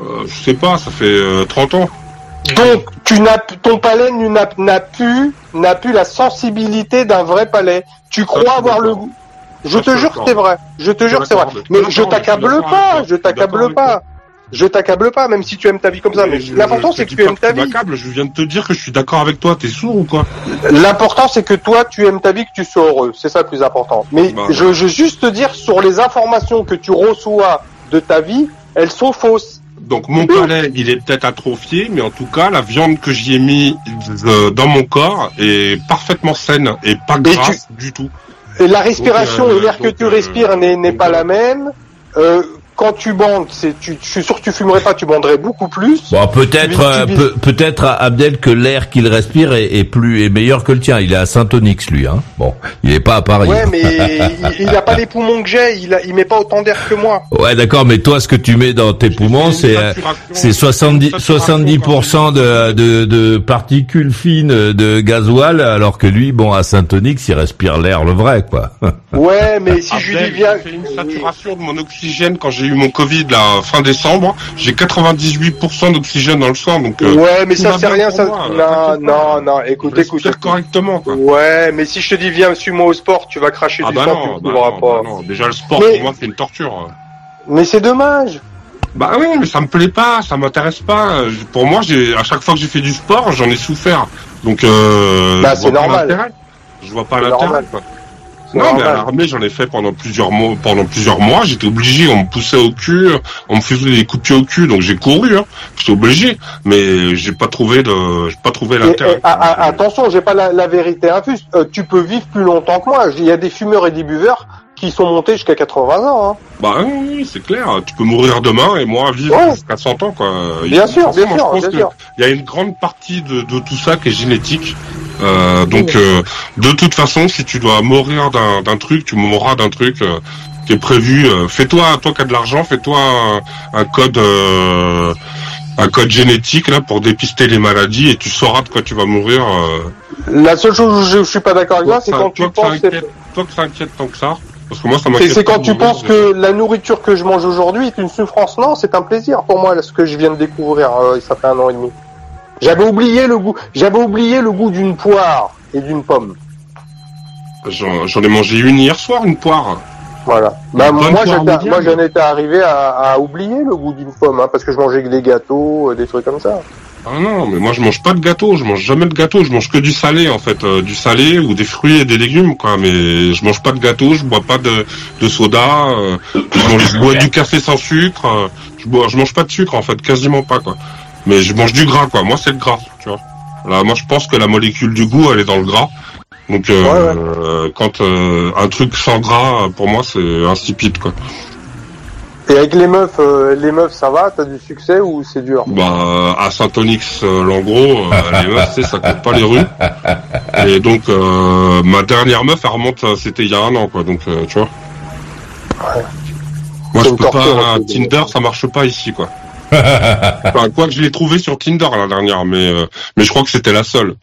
Euh, je sais pas, ça fait euh, 30 ans. Donc, tu n'as, ton palais n'a, n'a plus, n'a plus la sensibilité d'un vrai palais. Tu crois avoir le goût. Je te jure que c'est vrai. Je te jure que c'est vrai. Mais je t'accable pas. Je t'accable avec pas. Je t'accable pas, même si tu aimes ta vie comme ça. Mais l'important, c'est que tu aimes ta tu vie. Je viens de te dire que je suis d'accord avec toi. T'es sourd ou quoi? L'important, c'est que toi, tu aimes ta vie, que tu sois heureux. C'est ça le plus important. Mais Bah, je, je veux juste te dire, sur les informations que tu reçois de ta vie, elles sont fausses. Donc mon palais, il est peut-être atrophié, mais en tout cas, la viande que j'y ai mis euh, dans mon corps est parfaitement saine et pas Et grasse du tout. Et la respiration Donc, euh, et l'air que tu euh, respires n'est pas la même. Euh, quand tu bandes, c'est, tu, je suis sûr que tu fumerais pas, tu banderais beaucoup plus. Bon, peut-être, euh, peut-être Abdel que l'air qu'il respire est, est plus est meilleur que le tien. Il est à Saint-Onyx lui, hein. Bon, il est pas à Paris. Ouais, mais il, il a pas les poumons que j'ai, il, a, il met pas autant d'air que moi. Ouais, d'accord, mais toi, ce que tu mets dans tes poumons, c'est euh, c'est 70 70% de, de de particules fines de gasoil, alors que lui, bon, à Saint-Onyx, il respire l'air le vrai, quoi. Ouais, mais si je lui Abdel, viens, j'ai fait une saturation de mon oxygène quand j'ai eu mon Covid là fin décembre. J'ai 98% d'oxygène dans le sang, donc. euh, Ouais, mais ça c'est rien, ça. moi, non, non, non, écoute, Je écoute. correctement, quoi. Ouais, mais si je te dis viens, suis-moi au sport, tu vas cracher Ah du bah sang, non, tu bah non, pas. bah non. Déjà le sport Mais- pour moi c'est une torture. Mais c'est dommage. Bah oui, mais ça me plaît pas, ça m'intéresse pas. Pour moi, j'ai à chaque fois que j'ai fait du sport, j'en ai souffert. Donc euh, Bah, c'est normal. Je vois pas l'intérêt. Non, mais à l'armée, j'en ai fait pendant plusieurs mois. Pendant plusieurs mois, j'étais obligé. On me poussait au cul, on me faisait des coups de pied au cul, donc j'ai couru. Hein. J'étais obligé, mais j'ai pas trouvé de, j'ai pas trouvé l'intérêt. et, ah, ah, attention, j'ai pas la, la vérité infuse. Euh, tu peux vivre plus longtemps que moi. Il y a des fumeurs et des buveurs qui sont montés jusqu'à 80 ans. Hein. Bah oui, c'est clair. Tu peux mourir demain et moi vivre Ouais. jusqu'à 100 ans, quoi. Bien sûr, bien sûr, bien sûr. Il y a une grande partie de, de tout ça qui est génétique. Euh, donc, euh, de toute façon, si tu dois mourir d'un truc, tu mourras d'un truc euh, qui est prévu. Fais-toi, toi qui as de l'argent, fais-toi un, un code, un code génétique là pour dépister les maladies et tu sauras de quoi tu vas mourir. La seule chose où je, suis pas d'accord avec toi, c'est quand tu penses. toi que ça inquiète tant que ça. Parce que moi, ça C'est quand tu penses que la nourriture que je mange aujourd'hui est une souffrance. Non, c'est un plaisir pour moi, ce que je viens de découvrir. euh, ça fait un an et demi. J'avais oublié le goût. J'avais oublié le goût d'une poire et d'une pomme. J'en j'en ai mangé une hier soir, une poire. Voilà. Bah, moi, poire j'étais- médiane. moi, j'en étais arrivé à, à oublier le goût d'une pomme, hein, parce que je mangeais que des gâteaux, euh, des trucs comme ça. Ah non, mais moi je mange pas de gâteau, je mange jamais de gâteau, je mange que du salé en fait, euh, du salé ou des fruits et des légumes quoi, mais je mange pas de gâteau, je bois pas de, de soda, euh, je, mange, je bois du café sans sucre, euh, je bois, je mange pas de sucre en fait, quasiment pas quoi. Mais je mange du gras quoi, moi c'est le gras, tu vois. Là, moi je pense que la molécule du goût elle est dans le gras. Donc euh, quand euh, un truc sans gras pour moi c'est insipide quoi. Et avec les meufs, euh, les meufs, ça va? T'as du succès ou c'est dur? Bah, à Saint-Onyx, euh, Langros, euh, les meufs, tu sais, ça compte pas les rues. Et donc, euh, ma dernière meuf, elle remonte, c'était il y a un an, quoi. Donc, euh, tu vois. Moi, C'est je peux torture, pas, hein, Tinder, ça marche pas ici, quoi. enfin, quoi que je l'ai trouvé sur Tinder la dernière, mais, euh, mais je crois que c'était la seule.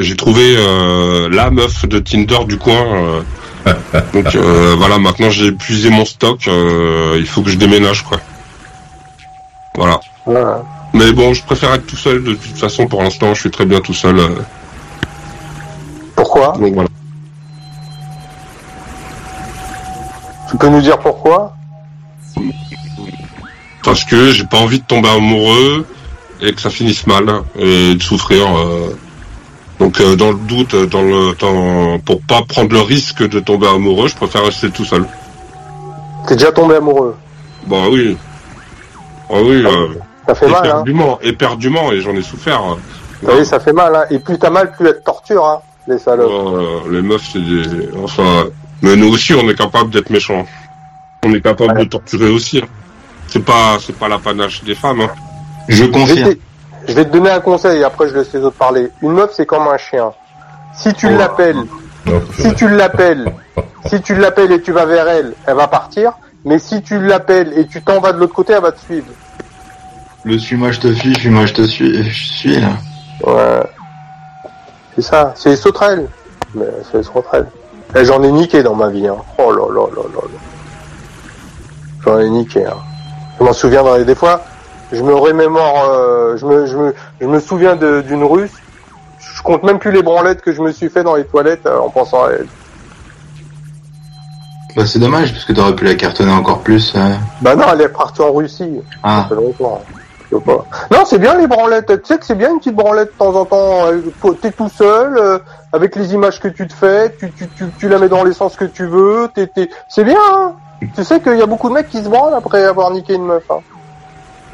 J'ai trouvé euh, la meuf de Tinder du coin. euh, donc euh, voilà, maintenant j'ai épuisé mon stock. euh, il faut que je déménage, quoi. Voilà. Mais bon, je préfère être tout seul de toute façon. Pour l'instant, je suis très bien tout seul. Pourquoi? Donc voilà. Tu peux nous dire pourquoi? Parce que j'ai pas envie de tomber amoureux et que ça finisse mal et de souffrir. euh. Donc euh, dans le doute, dans le dans, pour pas prendre le risque de tomber amoureux, je préfère rester tout seul. T'es déjà tombé amoureux? Bah oui. Ah oui. euh, Ça fait mal, hein éperdument, éperdument, et j'en ai souffert. hein. Vous savez, ça fait mal, hein Et plus t'as mal, plus elle te torture, hein Les salopes. Euh, les meufs, c'est des... Enfin... Mais nous aussi, on est capable d'être méchants. On est capable de torturer aussi. C'est pas, c'est pas l'apanage des femmes. Hein. Je te, je vais te donner un conseil, après je laisse les autres parler. Une meuf, c'est comme un chien. Si tu l'appelles, si tu l'appelles, si tu l'appelles et tu vas vers elle, elle va partir. Mais si tu l'appelles et tu t'en vas de l'autre côté, elle va te suivre. Le suis-moi, je te fuis, suis-moi, je te suis, je suis là. Ouais. C'est ça, c'est les sauterelles. Mais c'est les sauterelles. Et j'en ai niqué dans ma vie, hein. Oh là là là là là. J'en ai niqué, hein. Je m'en souviens dans les... des fois, je me remémore, euh, je me, je me, je me souviens d'une russe. Je compte même plus les branlettes que je me suis fait dans les toilettes euh, en pensant à elle. Bah, c'est dommage, parce que t'aurais pu la cartonner encore plus. euh. Bah non, elle est partie en Russie. Ah. Ça fait longtemps. Je sais pas. Non, c'est bien les branlettes. Tu sais que c'est bien une petite branlette de temps en temps. euh, T'es tout seul, euh, avec les images que tu te fais, tu, tu, tu, tu la mets dans les sens que tu veux. t'es- t'es- C'est bien. Hein tu sais qu'il y a beaucoup de mecs qui se branlent après avoir niqué une meuf. Hein.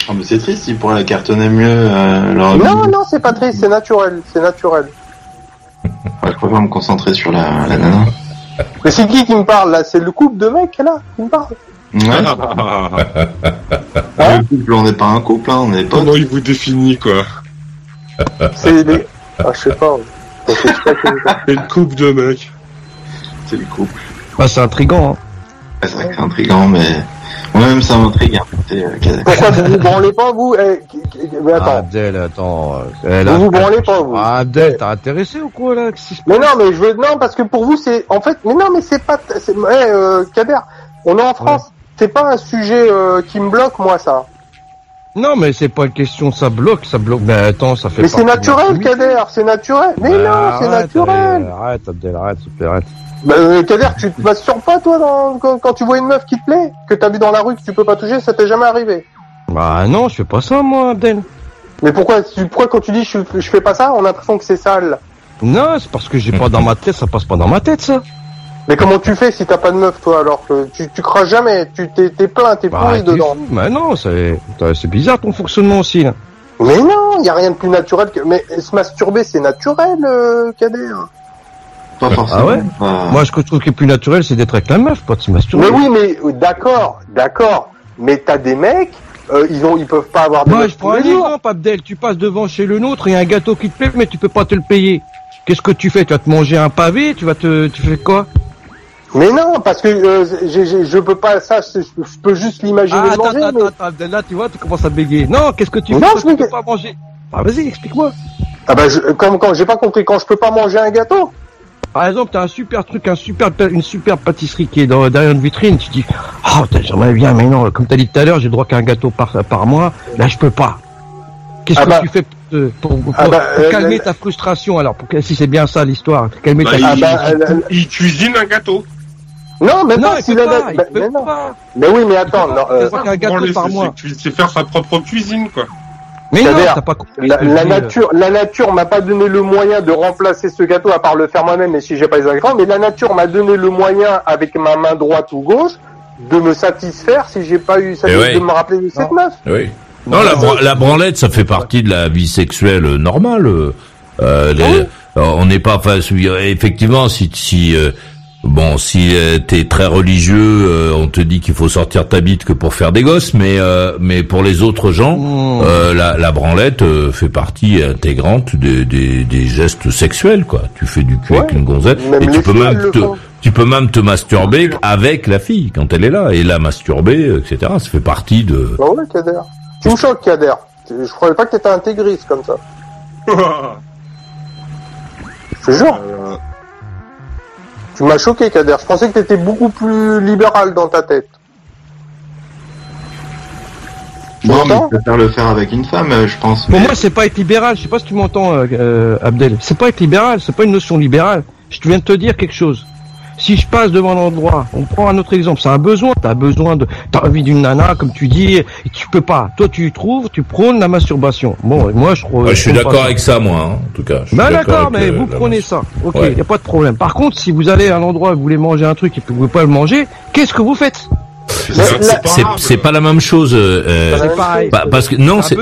Ah, mais c'est triste, ils pourraient la cartonner mieux. Euh, leur Non, non, c'est pas triste, c'est naturel, c'est naturel. Ouais, je préfère me concentrer sur la, la nana. Mais c'est qui qui me parle là? C'est le couple de mecs là qui me parle Le couple, on n'est pas un couple, hein, on est pas. Comment il vous définit, quoi C'est les... Ah, je sais pas. Je sais pas que- C'est une couple de mecs. C'est le couple. Bah, c'est intriguant. Hein. Ouais, c'est vrai que c'est intriguant, mais moi-même ça m'intrigue. Hein. C'est, euh. Pourquoi vous vous branlez pas, vous eh, qui- qui- Mais Ah, attends. Abdel, attends. euh, elle Vous a- vous branlez pas, vous Ah, Abdel, t'as intéressé ou quoi là Qu'est-ce qui se Mais non, mais je veux non parce que pour vous c'est en fait mais non mais c'est pas c'est eh, euh, Kader, on est en France, c'est pas un sujet euh, qui me bloque moi ça. Non, mais c'est pas une question, ça bloque, ça bloque. Mais attends, ça fait Mais c'est naturel. Kader, c'est naturel. Mais Bah, non, c'est naturel. Arrête, Abdel, arrête, s'il te plaît, arrête. Bah, euh, Kader, tu te masturbes pas toi dans, quand, quand tu vois une meuf qui te plaît, que t'as vu dans la rue que tu peux pas toucher, ça t'est jamais arrivé. Bah non, je fais pas ça, moi, Abdel. Mais pourquoi tu- pourquoi quand tu dis je, je fais pas ça, on a l'impression que c'est sale? Non, c'est parce que j'ai pas dans ma tête, ça passe pas dans ma tête, ça. Mais comment tu fais si t'as pas de meuf toi alors que tu, tu craches jamais, tu t'es t'es plein, t'es Bah, pourri dedans. fou. Mais non, c'est c'est bizarre ton fonctionnement aussi, là. Mais non, y a rien de plus naturel que mais se masturber c'est naturel euh, Kader. Pas forcément. Ah ouais Bah, Moi, ce que je trouve qui est plus naturel, c'est d'être avec la meuf, pas de se masturber. Mais oui, mais euh, d'accord, d'accord. Mais t'as des mecs, euh, ils ont, ils peuvent pas avoir de Moi, je prends un exemple, Abdel. Tu passes devant chez le nôtre, il y a un gâteau qui te plaît, mais tu peux pas te le payer. Qu'est-ce que tu fais? Tu vas te manger un pavé Tu vas te, tu fais quoi? Mais non, parce que euh, j'ai- je peux pas ça. Je, je peux juste l'imaginer Ah, attends, manger. attends, mais- attends, là, tu vois, tu commences à bégayer. Non, qu'est-ce que tu Non, fais je Toi, Tu bégaye. peux pas manger? Ah, vas-y, explique-moi. Ah bah, je, quand, quand j'ai pas compris, quand je peux pas manger un gâteau? Par exemple, t'as un super truc, un super, une super pâtisserie qui est dans, derrière une vitrine. Tu dis, ah, oh, j'aimerais bien, mais non, comme t'as dit tout à l'heure, j'ai le droit qu'à un gâteau par, par mois. Là, je peux pas. Qu'est-ce Ah que bah. tu fais pour, te- pour, pour- Ah bah, pour euh, calmer euh, ta frustration alors pour que, Si c'est bien ça l'histoire, calmer Bah, ta il, Ah bah, il- il cuisine un gâteau. Non, mais Non, pas il si peut il bah, mais pas. Mais oui, mais attends, non, euh, par c'est- mois. c'est- C'est faire sa propre cuisine, quoi. Mais non, t'as pas compris. la, dis, nature, la nature m'a pas donné le moyen de remplacer ce gâteau à part le faire moi-même, et si j'ai pas les ingrédients. Mais la nature m'a donné le moyen avec ma main droite ou gauche de me satisfaire si j'ai pas eu ça Eh de me rappeler de cette meuf. Oui. Non, la, bran- la branlette, ça fait partie de la vie sexuelle euh, normale. euh, euh, les- euh, on n'est pas, enfin, euh, effectivement, si, si, euh, bon, si euh, t'es très religieux, euh, on te dit qu'il faut sortir ta bite que pour faire des gosses, mais, euh, mais pour les autres gens, Mmh. euh, la, la branlette euh, fait partie intégrante des, des, des gestes sexuels, quoi. Tu fais du cul Ouais. avec une gonzette, Même et tu peux même te, tu peux même te masturber avec la fille quand elle est là, et la masturber, etc. Ça fait partie de. Bah ouais, Kader. Tu me choques, Kader. Je croyais pas que t'étais intégriste comme ça. Je te jure. Tu m'as choqué, Kader. Je pensais que t'étais beaucoup plus libéral dans ta tête. Tu non, mais je préfère le faire avec une femme, euh, je pense. Pour mais- moi, c'est pas être libéral. Je sais pas si tu m'entends, euh, euh, Abdel. C'est pas être libéral. C'est pas une notion libérale. Je viens de te dire quelque chose. Si je passe devant l'endroit, on prend un autre exemple. C'est un besoin. T'as besoin de, t'as envie d'une nana, comme tu dis, et tu peux pas. Toi, tu trouves, tu prônes la masturbation. Bon, et moi, je trouve. Ouais, je suis d'accord avec ça, moi, hein, en tout cas. Je suis Ben d'accord, mais euh, vous prenez ça. Ok, Ouais. y a pas de problème. Par contre, si vous allez à un endroit et vous voulez manger un truc et que vous pouvez pas le manger, qu'est-ce que vous faites? C'est- la- C'est pas la même chose. euh, euh, pareil. bah, parce que non, C'est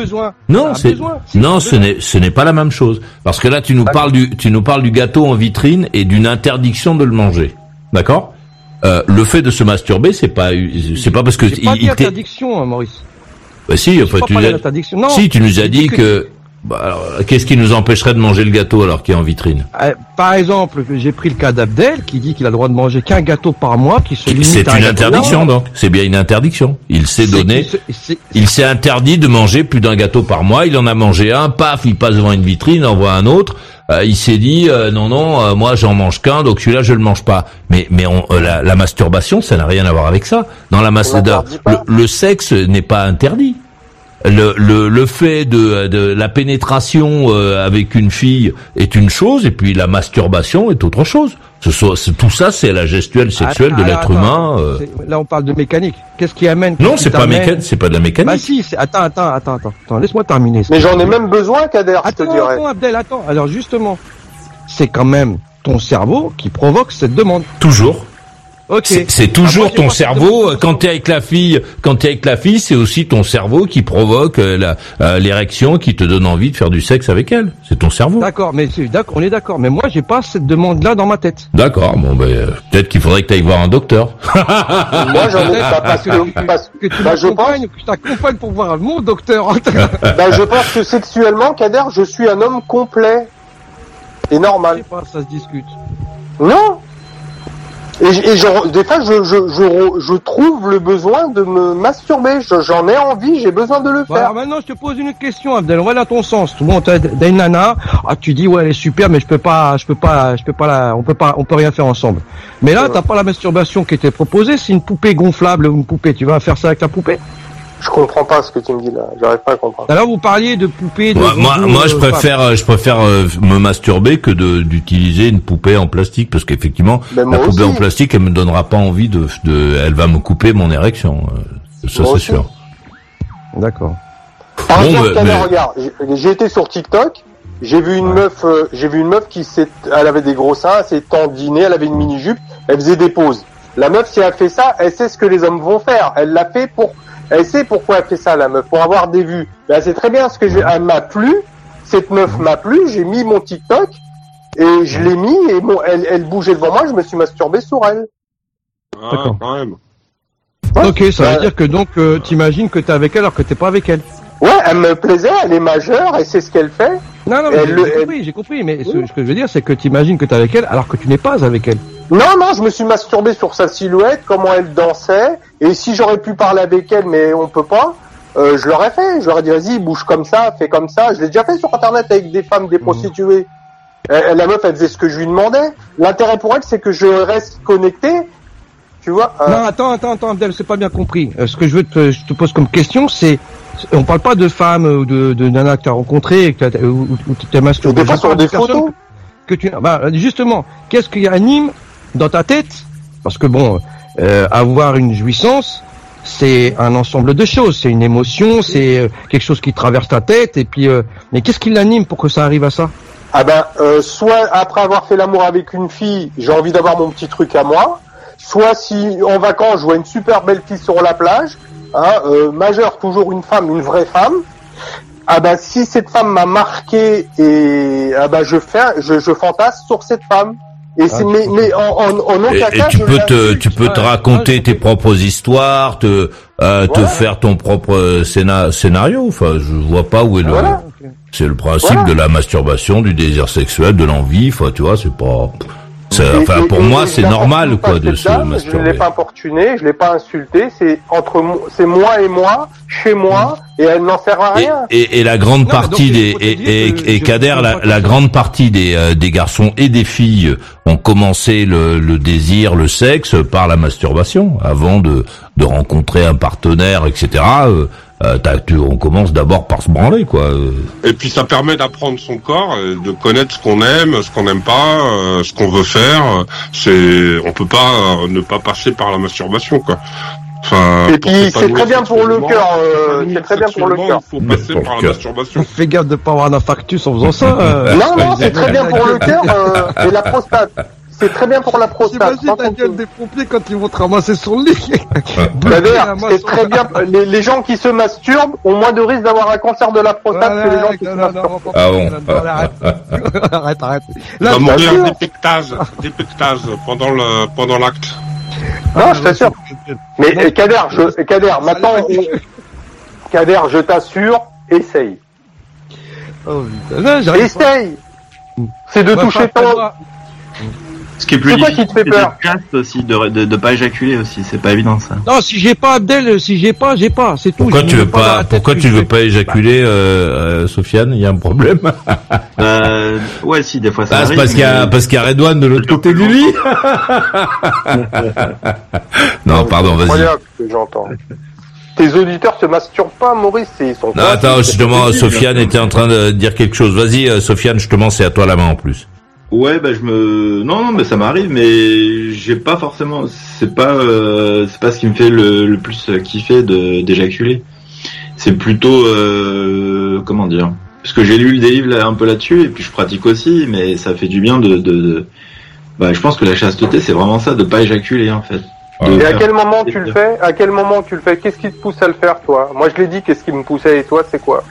non, C'est non, ce n'est ce n'est pas la même chose. Parce que là, tu nous parles du tu nous parles du gâteau en vitrine et d'une interdiction de le manger. D'accord euh, Le fait de se masturber, c'est pas c'est pas parce que pas il, il interdiction, hein, Maurice. Bah, si, enfin, tu nous as-. Non. si tu nous as dit que bah, qu'est-ce qui nous empêcherait de manger le gâteau alors qu'il est en vitrine? Euh, Par exemple, j'ai pris le cas d'Abdel qui dit qu'il a le droit de manger qu'un gâteau par mois, qui se limite C'est un une interdiction donc. C'est bien une interdiction. Il s'est donné. se- Il s'est interdit de manger plus d'un gâteau par mois. Il en a mangé un, paf, il passe devant une vitrine, en voit un autre. Euh, il s'est dit euh, non non, euh, moi j'en mange qu'un, donc celui-là je le mange pas. Mais mais on, euh, la, la masturbation, ça n'a rien à voir avec ça. Dans la On masturbation, le, le sexe n'est pas interdit. Le, le, le fait de, de la pénétration euh, avec une fille est une chose, et puis la masturbation est autre chose. Ce soit, tout ça, c'est la gestuelle sexuelle Ah, de alors, l'être humain. euh. Là, on parle de mécanique. Qu'est-ce qui amène Non, c'est pas mécanique, c'est pas de la mécanique. Bah si, attends, attends, attends, attends, attends, laisse-moi terminer. Mais j'en ai même besoin, Kader, je te Attends, dirais. attends, Abdel, attends. Alors justement, c'est quand même ton cerveau qui provoque cette demande. Toujours. Ok. C'est c'est Ah, toujours moi, ton cerveau. Quand t'es avec la fille, quand t'es avec la fille, c'est aussi ton cerveau qui provoque euh, euh, l'érection, qui te donne envie de faire du sexe avec elle. C'est ton cerveau. D'accord, mais c'est- d'accord, on est d'accord. Mais moi, j'ai pas cette demande-là dans ma tête. D'accord. Bon, ben euh, peut-être qu'il faudrait que t'ailles voir un docteur. Moi, j'en ai pas parce que, parce- Que tu bah, je pense, que je t'accompagne pour voir mon docteur. bah, je pense que sexuellement, Kader, je suis un homme complet. Et Je normal. sais pas, ça se discute. Non. Et, et genre, des fois, je, je, je, je trouve le besoin de me masturber. Je- J'en ai envie, j'ai besoin de le Bon, alors faire. maintenant, je te pose une question, Abdel. On va dans ton sens. Tout le monde, t'as une nana. Ah, tu dis, ouais, elle est super, mais je peux pas, je peux pas, je peux pas la, on peut pas, on peut rien faire ensemble. Mais là, t'as pas la masturbation qui était proposée. C'est une poupée gonflable ou une poupée. Tu vas faire ça avec la poupée? Je comprends pas ce que tu me dis là. J'arrive pas à comprendre. Alors, vous parliez de poupée. De Moi, moi, je euh, préfère, je préfère euh, me masturber que d'utiliser une poupée en plastique, parce qu'effectivement, Mais la poupée aussi. en plastique, elle me donnera pas envie de, de, elle va me couper mon érection. euh, Ça, c'est sûr. D'accord. Par Bon, exemple, mais- regarde, j'ai- été sur TikTok. J'ai vu une meuf, euh, j'ai vu une meuf qui s'est, elle avait des gros seins, elle s'est tendinée, elle avait une mini jupe, elle faisait des pauses. La meuf, si elle fait ça, elle sait ce que les hommes vont faire. Elle l'a fait pour, elle sait pourquoi elle fait ça, la meuf, pour avoir des vues. Mais elle sait très bien ce que je, elle m'a plu. Cette meuf m'a plu. J'ai mis mon TikTok et je l'ai mis et bon, elle, elle bougeait devant moi. Je me suis masturbé sur elle. Ah, D'accord. quand même. Ok, ça veut dire que donc, euh, t'imagines que t'es avec elle alors que t'es pas avec elle. Ouais, elle me plaisait. Elle est majeure. Elle sait ce qu'elle fait. Non, non, mais j'ai le- compris, j'ai compris. Mais ce, ce que je veux dire, c'est que t'imagines que t'es avec elle alors que tu n'es pas avec elle. Non, non, je me suis masturbé sur sa silhouette, comment elle dansait, et si j'aurais pu parler avec elle, mais on peut pas, euh, je l'aurais fait. Je leur ai dit, vas-y, bouge comme ça, fais comme ça. Je l'ai déjà fait sur Internet avec des femmes, des prostituées. Euh, la meuf, elle faisait ce que je lui demandais. L'intérêt pour elle, c'est que je reste connecté. Tu vois euh, Non, attends, attends, attends, Abdel, c'est pas bien compris. Euh, ce que je veux te, je te pose comme question, c'est, on parle pas de femmes ou de, de nanas que t'as rencontrées et que tu t'es masturbé. Des fois Je sur des photos. Que tu, bah, justement, qu'est-ce qui anime dans ta tête Parce que bon, euh, avoir une jouissance, c'est un ensemble de choses. C'est une émotion, c'est euh, quelque chose qui traverse ta tête. Et puis, euh, mais qu'est-ce qui l'anime pour que ça arrive à ça? Ah ben, euh, soit après avoir fait l'amour avec une fille, j'ai envie d'avoir mon petit truc à moi. Soit si en vacances, je vois une super belle fille sur la plage, hein, euh, majeure, toujours une femme, une vraie femme. Ah ben, si cette femme m'a marqué et ah ben, je fais, je, je fantasme sur cette femme. Et c'est Ah, mais, je mais en, en, en Et, aucun et cas, tu peux te, tu peux te raconter ouais, tes propres histoires, te, euh, te faire ton propre scéna- scénario. Enfin, je vois pas où est le, Voilà. c'est le principe Voilà. de la masturbation, du désir sexuel, de l'envie. Enfin, tu vois, c'est pas, enfin, pour et moi, c'est normal, quoi, de se dame, Je ne masturber. l'ai pas importuné, je l'ai pas insulté. C'est entre c'est moi et moi, chez moi, et elle n'en sert à rien. et, et la grande partie donc, des et, et, et Kader, la, la grande partie des euh, des garçons et des filles ont commencé le, le désir, le sexe par la masturbation avant de de rencontrer un partenaire, etc. Euh, euh, t'as- tu, on commence d'abord par se branler, quoi. Et puis ça permet d'apprendre son corps, euh, de connaître ce qu'on aime, ce qu'on n'aime pas, euh, ce qu'on veut faire. C'est, on peut pas euh, ne pas passer par la masturbation, quoi. Enfin, Et puis c'est très bien pour le cœur. euh, c'est très bien pour le cœur. Il faut passer Pour par le la cœur. masturbation. Fais gaffe de pas avoir un infarctus en faisant ça. euh. Non, non, c'est très bien pour le cœur euh, et la prostate. C'est très bien pour la prostate. T'imagines la gueule des pompiers quand ils vont te ramasser sur le lit. D'ailleurs, c'est très bien. Les, les gens qui se masturbent ont moins de risque d'avoir un cancer de la prostate que les gens qui se masturbent. Ah bon Arrête, arrête, Là, va mourir t'assure. d'épectase, d'épectase pendant le pendant l'acte. Non, je t'assure. Mais Kader, je, Kader, maintenant, on- Kader, je t'assure, essaye. Oh, putain. Essaye. C'est de Ouais, toucher pas- ton. Pas- Ce qui est plus difficile, fait c'est d'être aussi, de, de, de pas éjaculer aussi, c'est pas évident ça. Non, si j'ai pas Abdel, si j'ai pas, j'ai pas, c'est tout. Pourquoi tu veux pas Pourquoi tu veux pas éjaculer, euh, euh, Sofiane? Il y a un problème. Euh, ouais, si, des fois ça Ah, c'est arrive. parce qu'il y a mais- parce qu'il y a Redouane de l'autre côté du lit. non, pardon, vas-y. Incroyable ce que j'entends. Tes auditeurs se masturbent pas, Maurice, ils sont. Non, attends, justement, Sofiane était en train de dire quelque chose. Vas-y, euh, Sofiane, je te mens, c'est à toi la main en plus. Ouais, bah je me, non, non, mais ça m'arrive, mais j'ai pas forcément, c'est pas, euh, c'est pas ce qui me fait le, le plus kiffer de d'éjaculer. C'est plutôt, euh, comment dire, parce que j'ai lu des livres là, un peu là-dessus et puis je pratique aussi, mais ça fait du bien de de, de, Bah, je pense que la chasteté, c'est vraiment ça, de pas éjaculer en fait. Et à quel moment tu le fais? À quel moment tu le fais? Qu'est-ce qui te pousse à le faire, toi? Moi, je l'ai dit. Qu'est-ce qui me poussait Et toi, c'est quoi?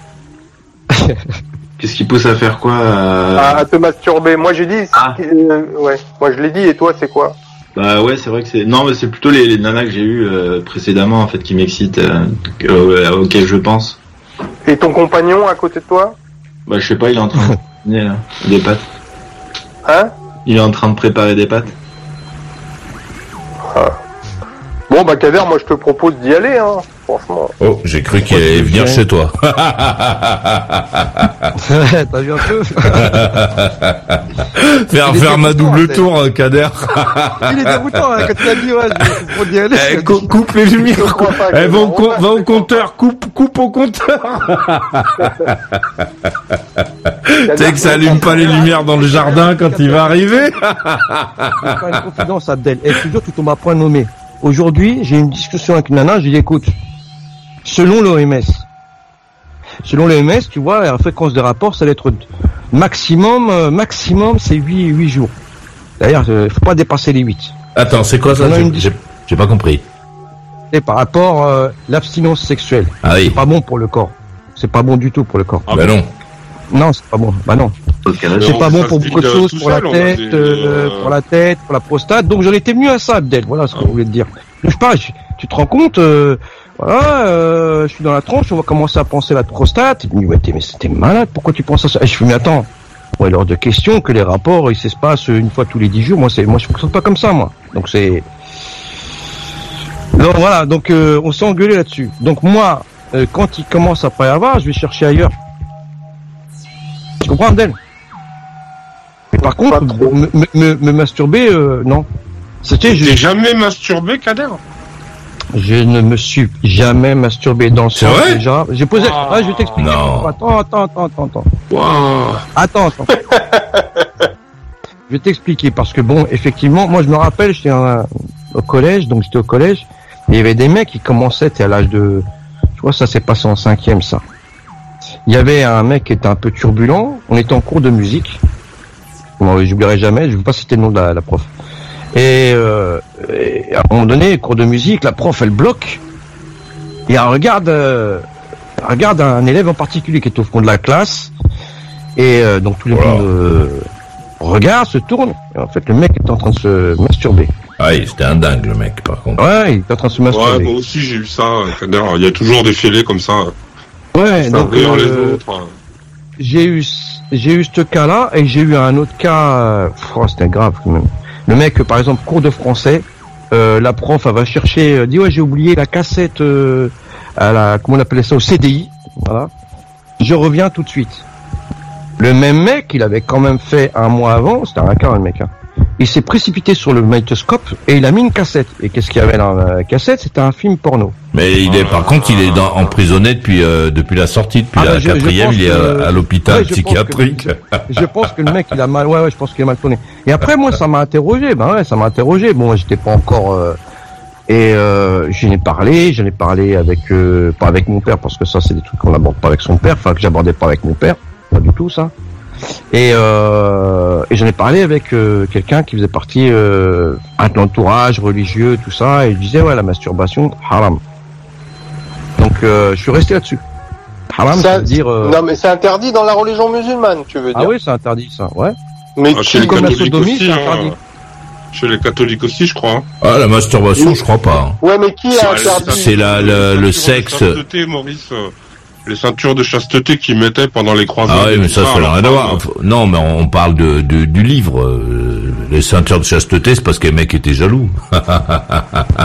Qu'est-ce qui pousse à faire quoi euh, à, à te masturber Moi, j'ai dit. euh, ouais. Moi, je l'ai dit. Et toi, c'est quoi? Bah ouais, c'est vrai que c'est. Non, mais c'est plutôt les, les nanas que j'ai eues euh, précédemment en fait qui m'excitent, euh, que- auxquelles je pense. Et ton compagnon à côté de toi? Bah je sais pas, il est en train de là, des pâtes. Hein? Il est en train de préparer des pâtes. Bon, bah, Kader, moi, je te propose d'y aller, hein. Franchement. Oh, j'ai cru qu'il allait venir chez toi. T'as vu un peu faire Il est faire ma double tour, euh, Kader. Il est déroutant hein, quand tu as dit ouais, je aller. Eh, cou- coupe les lumières. pas, Eh, va, au va, au compteur, coupe, coupe au compteur. tu sais que ça allume pas les lumières dans le jardin quand il va arriver. Je vais faire une confidence, Abdel. Et toujours, tu tombes à point nommé. Aujourd'hui, j'ai une discussion avec une nana, je lui dis, écoute, selon l'OMS, selon l'OMS, tu vois, la fréquence de rapport, ça va être maximum, euh, maximum, c'est 8, 8 jours. D'ailleurs, il faut pas dépasser les 8. Attends, c'est quoi ça J'ai- une dis- J'ai j'ai pas compris. Et par rapport euh, l'abstinence sexuelle, Ah oui. c'est pas bon pour le corps. C'est pas bon du tout pour le corps. bah non. Non, c'est pas bon. Bah non. C'est pas bon pour beaucoup de choses, pour la tête, euh, pour la tête, pour la prostate. Donc j'en étais venu à ça, Abdel. Voilà ce que je voulais te dire. Je sais pas, tu te rends compte, euh, voilà, euh, je suis dans la tranche, on va commencer à penser à la prostate. Il me dit, ouais, mais c'était malade, pourquoi tu penses à ça? Et je fais, mais attends, ouais, lors de questions que les rapports, ils s'espacent une fois tous les dix jours. Moi, c'est, moi, je fonctionne pas comme ça, moi. Donc c'est, donc voilà, donc euh, on s'est engueulé là-dessus. Donc moi, euh, quand il commence à pas y avoir, je vais chercher ailleurs. Tu comprends, Abdel? Mais par contre, me, me, me- me masturber, euh, non. C'était, je, T'es jamais masturbé, Kader? Je ne me suis jamais masturbé dans le C'est vrai déjà. J'ai posé. Ah, je vais t'expliquer. Non. Attends, attends, attends, attends, attends. Waouh Attends, attends. je vais t'expliquer parce que bon, effectivement, moi je me rappelle, j'étais en- au collège, donc j'étais au collège, et il y avait des mecs qui commençaient, t'es à l'âge de, je vois, ça s'est passé en cinquième, ça. Il y avait un mec qui était un peu turbulent. On était en cours de musique. Bon, j'oublierai jamais. Je ne veux pas citer le nom de la, la prof. Et, euh, et à un moment donné, cours de musique, la prof elle bloque et elle regarde, euh, elle regarde un élève en particulier qui est au fond de la classe. Et euh, donc tout le monde euh, regarde, se tourne. Et en fait, le mec est en train de se masturber. Ah oui, c'était un dingue le mec par contre. Ouais, il est en train de se Ouais, masturber. moi aussi j'ai eu ça. Il y a toujours des filets comme ça. Ouais, donc rire les autres. hein. j'ai eu j'ai eu ce cas-là et j'ai eu un autre cas. oh, c'était grave quand même. Le mec, par exemple, cours de français, euh, la prof elle va chercher, euh, dit ouais j'ai oublié la cassette euh, à la comment on appelait ça au CDI, voilà. Je reviens tout de suite. Le même mec, il avait quand même fait un mois avant, c'était un cas le mec. Hein. Il s'est précipité sur le magnétoscope et il a mis une cassette. Et qu'est-ce qu'il y avait dans la cassette? C'était un film porno. Mais il est, par contre, il est dans, emprisonné depuis euh, depuis la sortie, depuis Ah, la je- quatrième, il est que- à, à l'hôpital Ouais, je psychiatrique. je pense que le mec il a mal ouais, ouais je pense qu'il a mal tourné. Et après moi ça m'a interrogé ben ouais ça m'a interrogé. Bon j'étais pas encore euh, et euh, j'en ai parlé j'en ai parlé avec euh, pas avec mon père parce que ça c'est des trucs qu'on n'aborde pas avec son père enfin que j'abordais pas avec mon père. Pas du tout ça. Et, euh, et j'en ai parlé avec euh, quelqu'un qui faisait partie euh, un entourage religieux tout ça et il disait ouais la masturbation haram donc euh, je suis resté là-dessus haram ça, Ça- veut dire euh, Non, mais c'est interdit dans la religion musulmane, tu veux dire. ah oui c'est interdit ça ouais Mais Ah, chez qui, les comme la catholiques sodomie, aussi. c'est hein. interdit. Chez les catholiques aussi, je crois. hein. Ah, la masturbation, je crois pas. hein. ouais, mais qui a interdit C'est la, le, sexe. Maurice. Les ceintures de chasteté qu'ils mettaient pendant les croisades. Ah oui, mais ça, ça n'a rien à voir. euh, Non, mais on parle de, de- du livre. euh, Les ceintures de chasteté, c'est parce que les mecs étaient jaloux.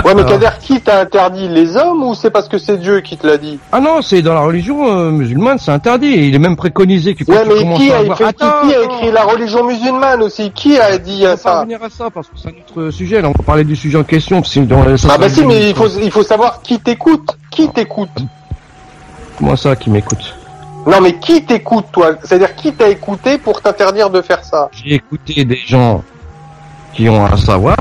Ouais, mais Kader, qui t'a interdit Les hommes ou c'est parce que c'est Dieu qui te l'a dit? Ah non, c'est dans la religion euh, musulmane, c'est interdit. Il est même préconisé que quand Ouais, tu mais qui à a, avoir... Attends, qui a écrit la religion musulmane aussi? Qui a dit on va ça? revenir à ça parce que c'est un autre sujet. Là, on va parler du sujet en question. parce que dans- ça, Ah ça- bah si, mais il faut, il faut savoir qui t'écoute. Qui t'écoute Comment ça qui m'écoute Non, mais qui t'écoute, toi? C'est-à-dire qui t'a écouté pour t'interdire de faire ça? J'ai écouté des gens qui ont un savoir.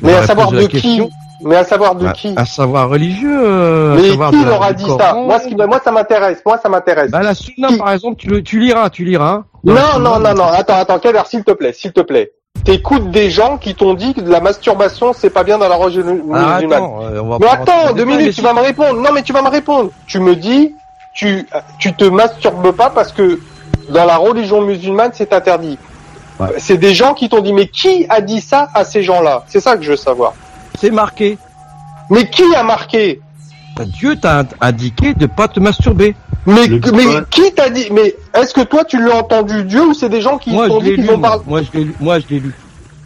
Je Mais à savoir de qui? Mais à savoir de À- qui? Un savoir religieux. euh, Mais savoir qui de leur a dit ça? Moi, ce qui, moi, ça m'intéresse. Moi, ça m'intéresse. Bah la sunna Qui par exemple, tu, le- tu liras, tu liras. La Non, non, non, non. Attends, attends, Kader, s'il te plaît, s'il te plaît. t'écoutes des gens qui t'ont dit que la masturbation c'est pas bien dans la religion Ah, musulmane. attends, euh, on va Mais attends, deux minutes, tu vas me répondre. Non, mais tu vas me répondre. Tu me dis, tu, tu te masturbes pas parce que dans la religion musulmane, c'est interdit. Ouais. C'est des gens qui t'ont dit, mais qui a dit ça à ces gens-là? C'est ça que je veux savoir. C'est marqué. Mais qui a marqué? Dieu t'a indiqué de pas te masturber. Mais, qui t'a dit Mais est-ce que toi tu l'as entendu Dieu ou c'est des gens qui t'ont dit qu'ils lu. ont Moi, parlé Moi, je l'ai lu. Moi, je l'ai lu.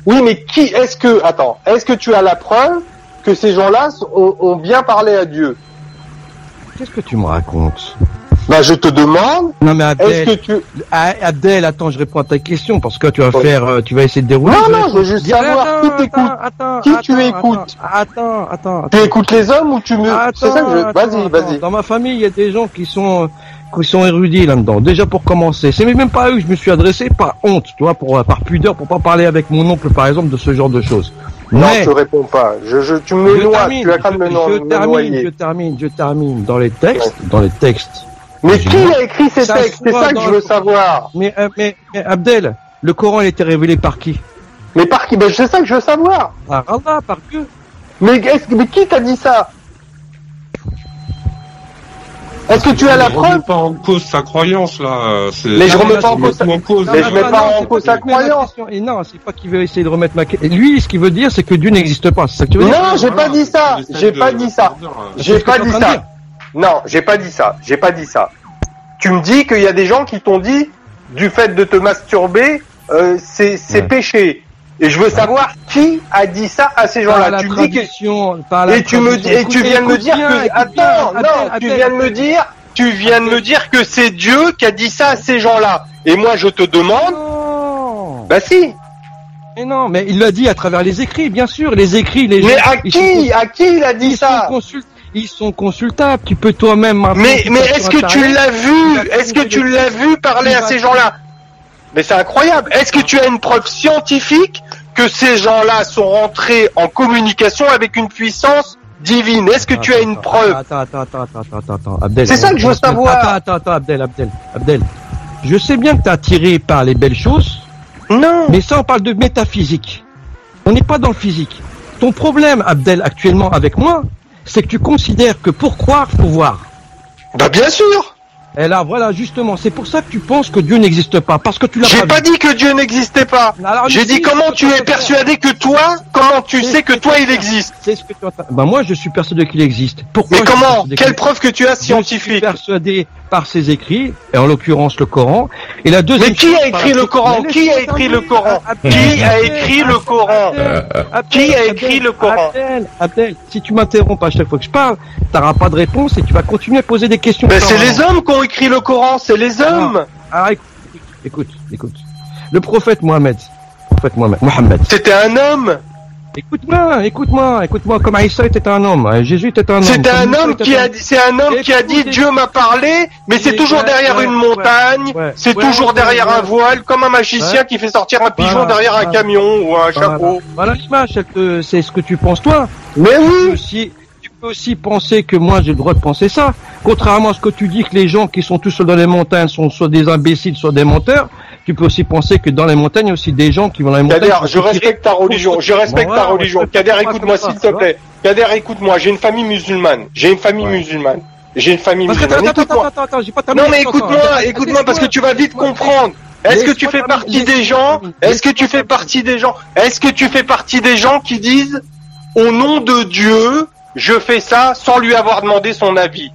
Oui, mais qui Est-ce que attends Est-ce que tu as la preuve que ces gens-là ont, ont bien parlé à Dieu? Qu'est-ce que tu me racontes Bah, je te demande. Non, mais Est-ce que Abdel, tu Abdel, attends, je réponds à ta question parce que tu vas Ouais. faire, euh, tu vas essayer de dérouler. Non, non, je veux juste savoir attends, qui t'écoute. attends, attends, Qui tu écoutes Attends, attends, attends. Tu écoutes les hommes ou tu me C'est ça que je. Vas-y, vas-y. Dans ma famille, il y a des gens qui sont qui sont érudits là-dedans. Déjà pour commencer, c'est même pas à eux que je me suis adressé par honte, tu vois, pour par pudeur, pour pas parler avec mon oncle par exemple de ce genre de choses. Non, je te réponds pas. Je, je, tu me je noies. termine, Tu de me, je, me termine, noyer. je termine, je termine dans les textes, dans les textes. Mais qui a écrit ces Ça textes? C'est ça que je le- veux savoir. Mais, euh, mais, mais Abdel, le Coran il a été révélé par qui? Mais par qui? Ben, c'est ça que je veux savoir. Par Allah, par Dieu. Mais, mais qui t'a dit ça? Est-ce que tu as la Je remets preuve pas en cause sa croyance là. c'est- Mais je remets pas en cause. Mais je mets pas en cause sa croyance. Et non, c'est pas qu'il veut essayer de remettre ma question. Lui, ce qu'il veut dire, c'est que Dieu n'existe pas. C'est ça que tu veux dire Non, j'ai pas dit ça. J'ai pas dit ça. euh, J'ai pas dit ça. Non, j'ai pas dit ça. J'ai pas dit ça. Tu me dis qu'il y a des gens qui t'ont dit du fait de te masturber, euh, c'est péché. Et je veux savoir qui a dit ça à ces gens-là. Tu me dis que et tu me et tu viens de me dire que attends non tu viens de me dire tu viens de me dire que c'est Dieu qui a dit ça à ces gens-là et moi je te demande Non. bah si Mais non, mais il l'a dit à travers les écrits, bien sûr. Les écrits, les mais gens, à ils sont qui à qui il a dit ça ils sont consultables. Tu peux toi-même. mais mais est-ce que tu l'as vu est-ce que tu l'as vu parler à ces gens-là mais c'est incroyable est-ce que tu as une preuve scientifique que ces gens-là sont rentrés en communication avec une puissance divine? Est-ce que tu as une Attends, preuve Attends, attends, attends, attends, attends, attends, Abdel. C'est ça que je veux Attends, savoir. Attends, attends, attends, Abdel, Abdel, Abdel. Je sais bien que t'es attiré par les belles choses, non mais ça, on parle de métaphysique. On n'est pas dans le physique. Ton problème, Abdel, actuellement avec moi, c'est que tu considères que pour croire, faut voir. bah bien sûr Et là, voilà, justement, c'est pour ça que tu penses que Dieu n'existe pas, parce que tu l'as J'ai pas dit que Dieu n'existait pas. J'ai mais dit si, comment tu es persuadé que toi, comment tu sais que que toi il existe. C'est ce que tu entends. Ben moi, je suis persuadé qu'il existe. Pourquoi Mais comment Quelle preuve que tu as Je suis scientifique persuadé par ses écrits, et en l'occurrence le Coran. Et la deuxième Mais qui a écrit le Coran Mais Qui a écrit le. Coran Qui a écrit le Coran Qui a écrit le Coran Abdel, Abdel, si tu m'interromps à chaque fois que je parle, t'auras pas de réponse et tu vas continuer à poser des questions. Ben, C'est les hommes qui ont écrit le Coran, c'est les hommes. Ah, écoute, écoute, écoute. Le prophète Mohammed, prophète Mohammed, Mohammed. C'était un homme. Écoute-moi, écoute-moi, écoute-moi, comme Aïssa était un homme, euh, Jésus était un homme. C'était un homme qui a dit, c'est un homme qui a dit Dieu m'a parlé, mais c'est toujours derrière ouais, une montagne, ouais, c'est toujours derrière un voile, comme un magicien qui fait sortir un pigeon Voilà, derrière un camion ou un Voilà. chapeau. Voilà l'image, c'est ce que tu penses toi. Mais oui tu peux aussi penser que moi j'ai le droit de penser ça. Contrairement à ce que tu dis que les gens qui sont tous seuls dans les montagnes sont soit des imbéciles, soit des menteurs, tu peux aussi penser que dans les montagnes, il y a aussi des gens qui vont dans les montagnes. Kader, je respecte ta religion, je respecte ta religion. Kader, écoute-moi s'il te plaît. Kader, écoute-moi, j'ai une famille musulmane. J'ai une famille musulmane. J'ai une famille musulmane. attends, attends, Écoute-moi. attends, attends, j'ai pas terminé. Non mais écoute-moi, écoute-moi parce que tu vas vite comprendre. Est-ce que tu fais partie des gens Est-ce que tu fais partie des gens Est-ce que tu fais partie des gens qui disent au nom de Dieu, je fais ça sans lui avoir demandé son avis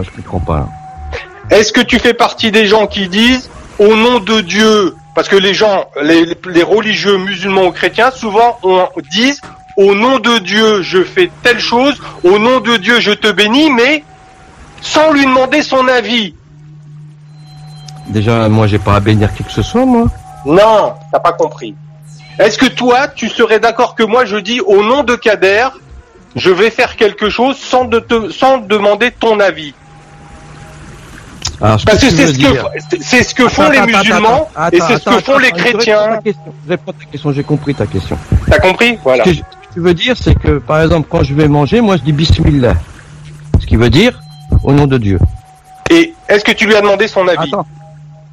Je comprends pas. Est-ce que tu fais partie des gens qui disent au nom de Dieu Parce que les gens, les, les religieux musulmans ou chrétiens, souvent on disent au nom de Dieu je fais telle chose, au nom de Dieu je te bénis, mais sans lui demander son avis. Déjà, moi, j'ai pas à bénir qui que ce soit, moi. Non, t'as pas compris. Est-ce que toi, tu serais d'accord que moi je dis au nom de Kader, je vais faire quelque chose sans, de te, sans demander ton avis? Alors, ce Parce que c'est ce que c'est ce que font Attends, les musulmans attends, et c'est ce que font les chrétiens. Je réponds à ta question, j'ai compris ta question. T'as compris? Voilà. Ce que, je- ce que tu veux dire, c'est que, par exemple, quand je vais manger, moi, je dis Bismillah. Ce qui veut dire, au nom de Dieu. Et est-ce que tu lui as demandé son avis? Attends,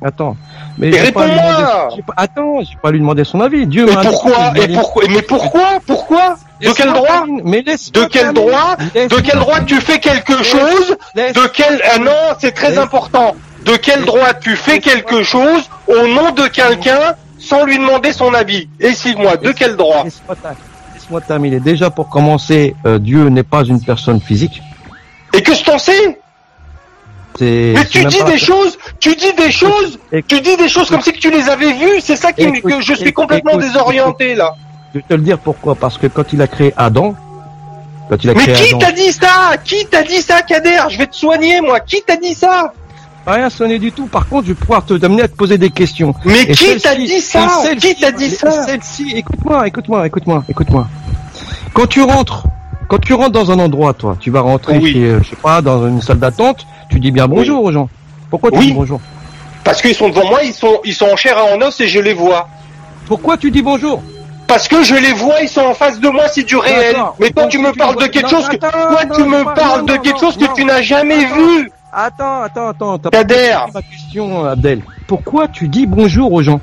attends. Mais Mais pas réponds-moi. pas- Attends, j'ai pas à lui demander son avis. Dieu m'a pourquoi Et pourquoi Mais pourquoi Pourquoi De quel droit. Mais laisse De quel droit De quel droit tu fais quelque chose De quel ah non, c'est très important. De quel droit tu fais quelque chose au nom de quelqu'un sans lui demander son avis Explique-moi, de quel droit Laisse-moi ter- laisse-moi terminer. Déjà, pour commencer, euh, Dieu n'est pas une personne physique. Et que je t'en sais Mais tu dis pas- des choses, tu dis des choses, tu dis des choses comme si que tu les avais vues. C'est ça qui Écoute, que je suis écoute, complètement écoute, désorienté là. Je vais te le dire pourquoi. Parce que quand il a créé Adam, quand il a Mais créé qui t'a dit ça? Qui t'a dit ça, Kader? Je vais te soigner moi. Qui t'a dit ça? Rien sonné du tout. Par contre, je vais pouvoir te amener à te poser des questions. Mais Et qui t'a dit ça? Qui t'a dit ça? Celle-ci, écoute-moi, écoute-moi, écoute-moi, écoute-moi. Quand tu rentres, quand tu rentres dans un endroit, toi, tu vas rentrer Oui. chez, euh, je sais pas, dans une salle d'attente, tu dis bien bonjour aux gens. Pourquoi tu Oui. dis bonjour Parce qu'ils sont devant moi, ils sont, ils sont en chair et en os et je les vois. Pourquoi tu dis bonjour Parce que je les vois, ils sont en face de moi, c'est du réel. Mais toi, tu me parles de quelque chose que, toi, tu me parles de quelque chose que tu n'as jamais vu. Attends, attends, attends. t'as ma question, Abdel. Pourquoi tu dis bonjour aux gens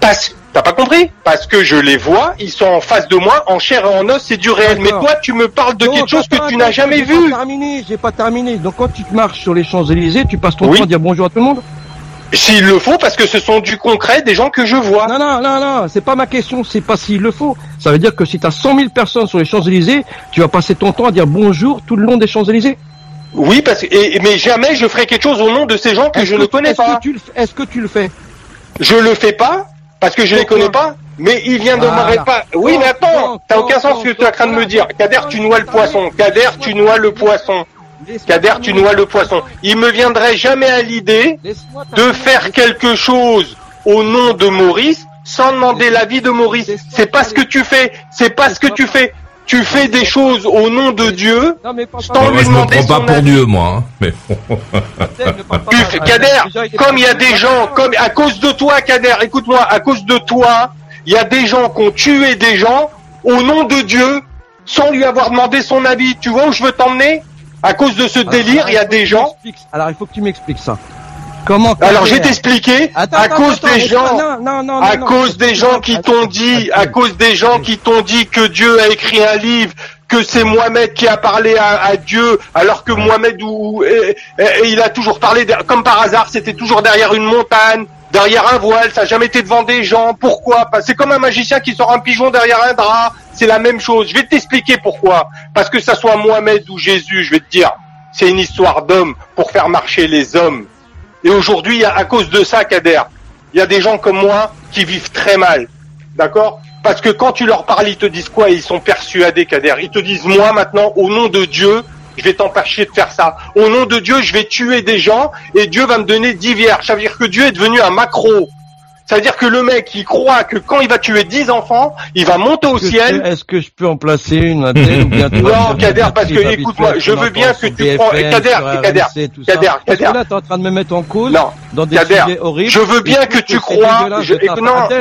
Parce, t'as pas compris Parce que je les vois, ils sont en face de moi, en chair et en os, c'est du réel. Mais toi, tu me parles de Non, quelque chose que tu n'as jamais j'ai vu. Pas terminé, j'ai pas terminé. Donc quand tu marches sur les Champs-Élysées, tu passes ton Oui. temps à dire bonjour à tout le monde S'il le faut, parce que ce sont du concret, des gens que je vois. Non, non, non, non, c'est pas ma question, c'est pas s'il le faut. Ça veut dire que si tu as 100 000 personnes sur les Champs-Élysées, tu vas passer ton temps à dire bonjour tout le long des Champs-Élysées Oui, parce que, et- mais jamais je ferai quelque chose au nom de ces gens que je ne connais pas. Est-ce que tu le fais? Je le fais pas parce que je les Pourquoi connais pas. Mais il vient de Voilà. pas. Oui, mais attends, t'as aucun sens ce que tu es en train de me dire. Kader, tu noies le poisson. Kader, tu noies le poisson. Kader, tu noies le poisson. Il me viendrait jamais à l'idée de faire quelque chose au nom de Maurice sans demander l'avis de Maurice. C'est pas ce que tu fais. C'est pas ce que tu fais. Tu fais des choses au nom de Dieu. Non, mais pas- Sans pas- Moi, lui je me prends pas pour avis. Dieu, moi. hein. Mais bon. Tu fais- Abdel, Kader, comme il y a des gens, comme à cause de toi, Kader, écoute-moi, à cause de toi, il y a des gens qui ont tué des gens au nom de Dieu sans lui avoir demandé son avis. Tu vois où je veux t'emmener? À cause de ce délire, il y a des gens. Alors il faut que tu m'expliques ça. Comment Alors je vais t'expliquer. À cause des gens. à cause des gens qui t'ont dit, à cause des gens qui t'ont dit que Dieu a écrit un livre, que c'est Mohamed qui a parlé à, à Dieu, alors que Mohamed, ou, et- et- il a toujours parlé, de- comme par hasard, c'était toujours derrière une montagne, derrière un voile, ça n'a jamais été devant des gens. Pourquoi? C'est comme un magicien qui sort un pigeon derrière un drap, c'est la même chose. Je vais t'expliquer pourquoi. Parce que ça soit Mohamed ou Jésus, je vais te dire, c'est une histoire d'hommes pour faire marcher les hommes. Et aujourd'hui, à cause de ça, Kader, il y a des gens comme moi qui vivent très mal. D'accord? Parce que quand tu leur parles, ils te disent quoi? Ils sont persuadés, Kader. Ils te disent, moi, maintenant, au nom de Dieu, je vais t'empêcher de faire ça. Au nom de Dieu, je vais tuer des gens et Dieu va me donner dix vierges. Ça veut dire que Dieu est devenu un macro. Ça veut dire que le mec, il croit que quand il va tuer dix enfants, il va monter au ciel. Est-ce que je peux en placer une Abdel ou bien Non, Kader, parce que, écoute-moi, je veux bien que tu prends- Kader, Kader. Kader, Kader. là, t'es en train de me mettre en cause Non, dans des Kader, sujets horribles. je veux bien que tu c'est crois. non,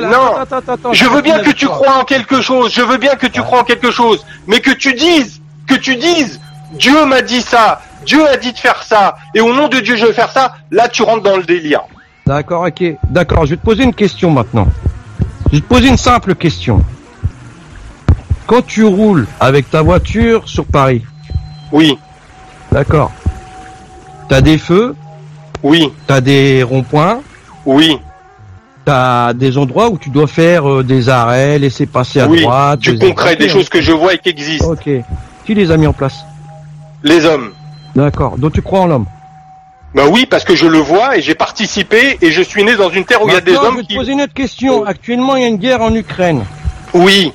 non. Je veux bien que tu crois en quelque chose. Je veux bien que tu crois en quelque chose, mais que tu dises, que tu dises, Dieu m'a dit ça, Dieu a dit de faire ça, et au nom de Dieu je vais faire ça. Là, tu rentres dans le délire. D'accord, ok. D'accord, je vais te poser une question maintenant. Je vais te poser une simple question. Quand tu roules avec ta voiture sur Paris, Oui, d'accord, t'as des feux, oui, t'as des ronds-points, oui, t'as des endroits où tu dois faire euh, des arrêts, laisser passer à oui. droite. Du concret, des choses que je vois et qui existent. Ok. Qui les a mis en place Les hommes. D'accord. Donc tu crois en l'homme Ben oui, parce que je le vois et j'ai participé et je suis né dans une terre où il y a des Maintenant, je hommes vais te qui. poser une autre question. Actuellement, il y a une guerre en Ukraine. Oui,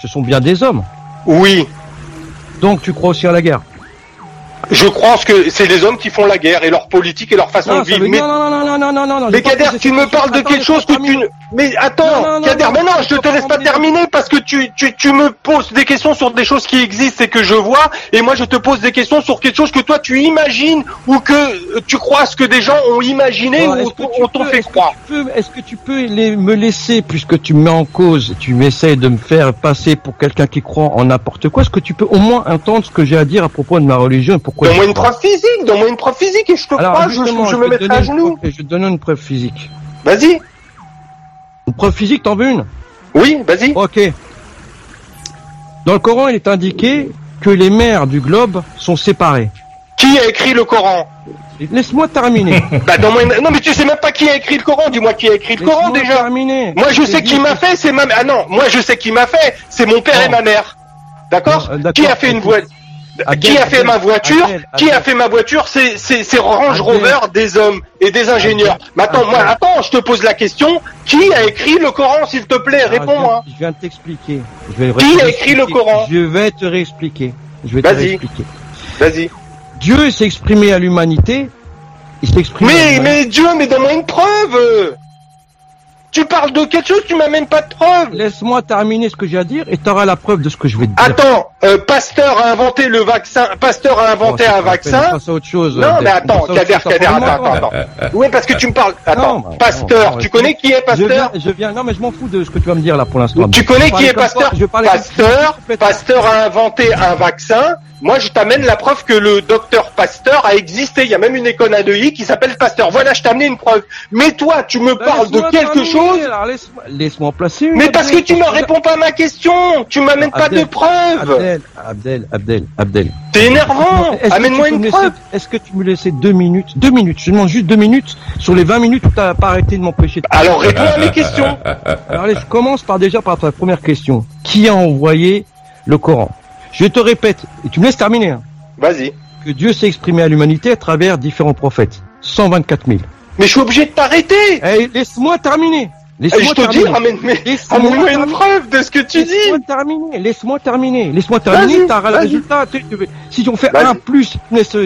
Ce sont bien des hommes. oui. Donc tu crois aussi à la guerre? Je crois que c'est les hommes qui font la guerre et leur politique et leur façon de vivre. Mais non, non, non, non, non, non, non, non. Mais Kader, tu me parles de quelque chose que tu ne... Mais attends, Kader, mais non, je te laisse pas terminer parce que tu, tu, tu me poses des questions sur des choses qui existent et que je vois, et moi je te pose des questions sur quelque chose que toi tu imagines ou que euh, tu crois ce que des gens ont imaginé ou on t'en fait est-ce que croire. tu peux- Est-ce que tu peux me laisser, puisque tu me mets en cause, tu m'essayes de me faire passer pour quelqu'un qui croit en n'importe quoi, est-ce que tu peux au moins entendre ce que j'ai à dire à propos de ma religion et pourquoi Donne-moi une preuve physique, donne-moi une preuve physique et je te crois, je, justement, je je me mettrai à genoux. preuve- Je te donner une preuve physique. Vas-y. Une preuve physique, t'en veux une? Oui, vas-y. Ok. Dans le Coran, il est indiqué que les mers du globe sont séparées. Qui a écrit le Coran? Laisse-moi terminer. Bah une- Non mais tu sais même pas qui a écrit le Coran, dis-moi qui a écrit le Coran déjà. terminer. Moi je sais qui m'a fait, c'est ma Ah non, moi je sais qui m'a fait, c'est mon père et ma mère. D'accord? Euh, Qui a fait une écoute. Abdel, Qui a fait Abdel, ma voiture Abdel, Qui a fait ma voiture C'est Range. Rover des hommes et des ingénieurs. Maintenant moi attends, je te pose la question, qui a écrit le Coran s'il te plaît? Viens- Réponds-moi. Je viens de t'expliquer. Je vais Qui a écrit le. Coran? Je vais te réexpliquer. Je vais te réexpliquer. Vas-y. Dieu s'est exprimé à l'humanité. Il s'est exprimé. Mais mais Dieu, mais donne-moi une preuve. Tu parles de quelque chose, tu m'amènes pas de preuve. Laisse-moi terminer ce que j'ai à dire et tu auras la preuve de ce que je vais te dire. Attends, euh, Pasteur a inventé le vaccin. Pasteur a inventé c'est un vaccin. autre chose. Non, mais attends, Kader, Kader, attends, attends. Oui, parce que tu me parles. Attends, Non, Pasteur, non, tu connais qui est Je viens, Pasteur je viens. Non, mais je m'en fous de ce que tu vas me dire là pour l'instant. Tu connais qui est Pasteur Pasteur, Pasteur a inventé un vaccin. Moi, je t'amène la preuve que le docteur Pasteur a existé. Il y a même une école à Neuilly qui s'appelle Pasteur. Voilà, je t'ai amené une preuve. Mais toi, tu me parles de quelque chose. laisse-moi en placer une. Mais parce que tu me réponds pas à ma question. Tu m'amènes pas de Abdel, preuves. Abdel, Abdel, Abdel, Abdel. T'es énervant. Amène-moi une preuve. Est-ce que tu me laissais deux minutes Deux minutes, je demande juste deux minutes sur les 20 minutes où tu n'as pas arrêté de m'empêcher de Alors réponds à mes questions. Alors allez, je commence par déjà par ta première question. Qui a envoyé le Coran? Je te répète, et tu me laisses terminer, hein, Vas-y. que Dieu s'est exprimé à l'humanité à travers différents prophètes. 124 000. Mais je suis obligé de t'arrêter. Eh, laisse-moi terminer. Eh, Laisse-moi je te dis, terminer. ramène, mais, Laisse-moi amène-moi une terminer. preuve de ce que tu dis. Laisse-moi terminer, laisse-moi terminer, laisse-moi terminer, t'auras le résultat. Si on fait un plus,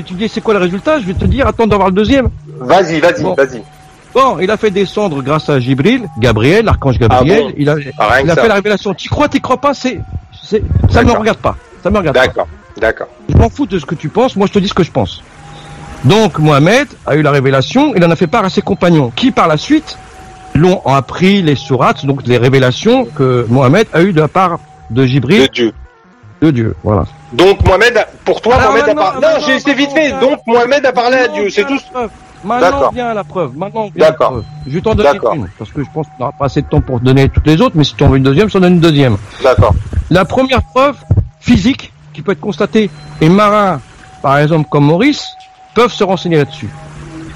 tu dis c'est quoi le résultat, je vais te dire, attends d'avoir le deuxième. Vas-y, vas-y, Bon. vas-y. Bon, il a fait descendre grâce à Gibril, Gabriel, l'archange Gabriel, Ah bon il a, Ah, il ça. fait la révélation. Tu crois, tu crois pas, c'est, c'est, ça ne me regarde pas. Ça me regarde pas. D'accord, d'accord. Je m'en fous de ce que tu penses, moi je te dis ce que je pense. Donc Mohamed a eu la révélation, il en a fait part à ses compagnons, qui par la suite l'ont ont appris les sourates, donc les révélations que Mohamed a eu de la part de De Gibril, Dieu. de Dieu. Voilà. Donc Mohamed, a- pour toi, Mohamed a parlé. Non, j'ai c'est vite fait. Donc Mohamed a parlé à Dieu, c'est tout. Maintenant vient la preuve. Maintenant vient la D'accord. preuve. Je vais t'en donner une, parce que je pense qu'on n'aura pas assez de temps pour donner toutes les autres, mais si tu en veux une deuxième, je t'en donne une deuxième. D'accord. La première preuve physique qui peut être constatée, et marins, par exemple comme Maurice, peuvent se renseigner là-dessus.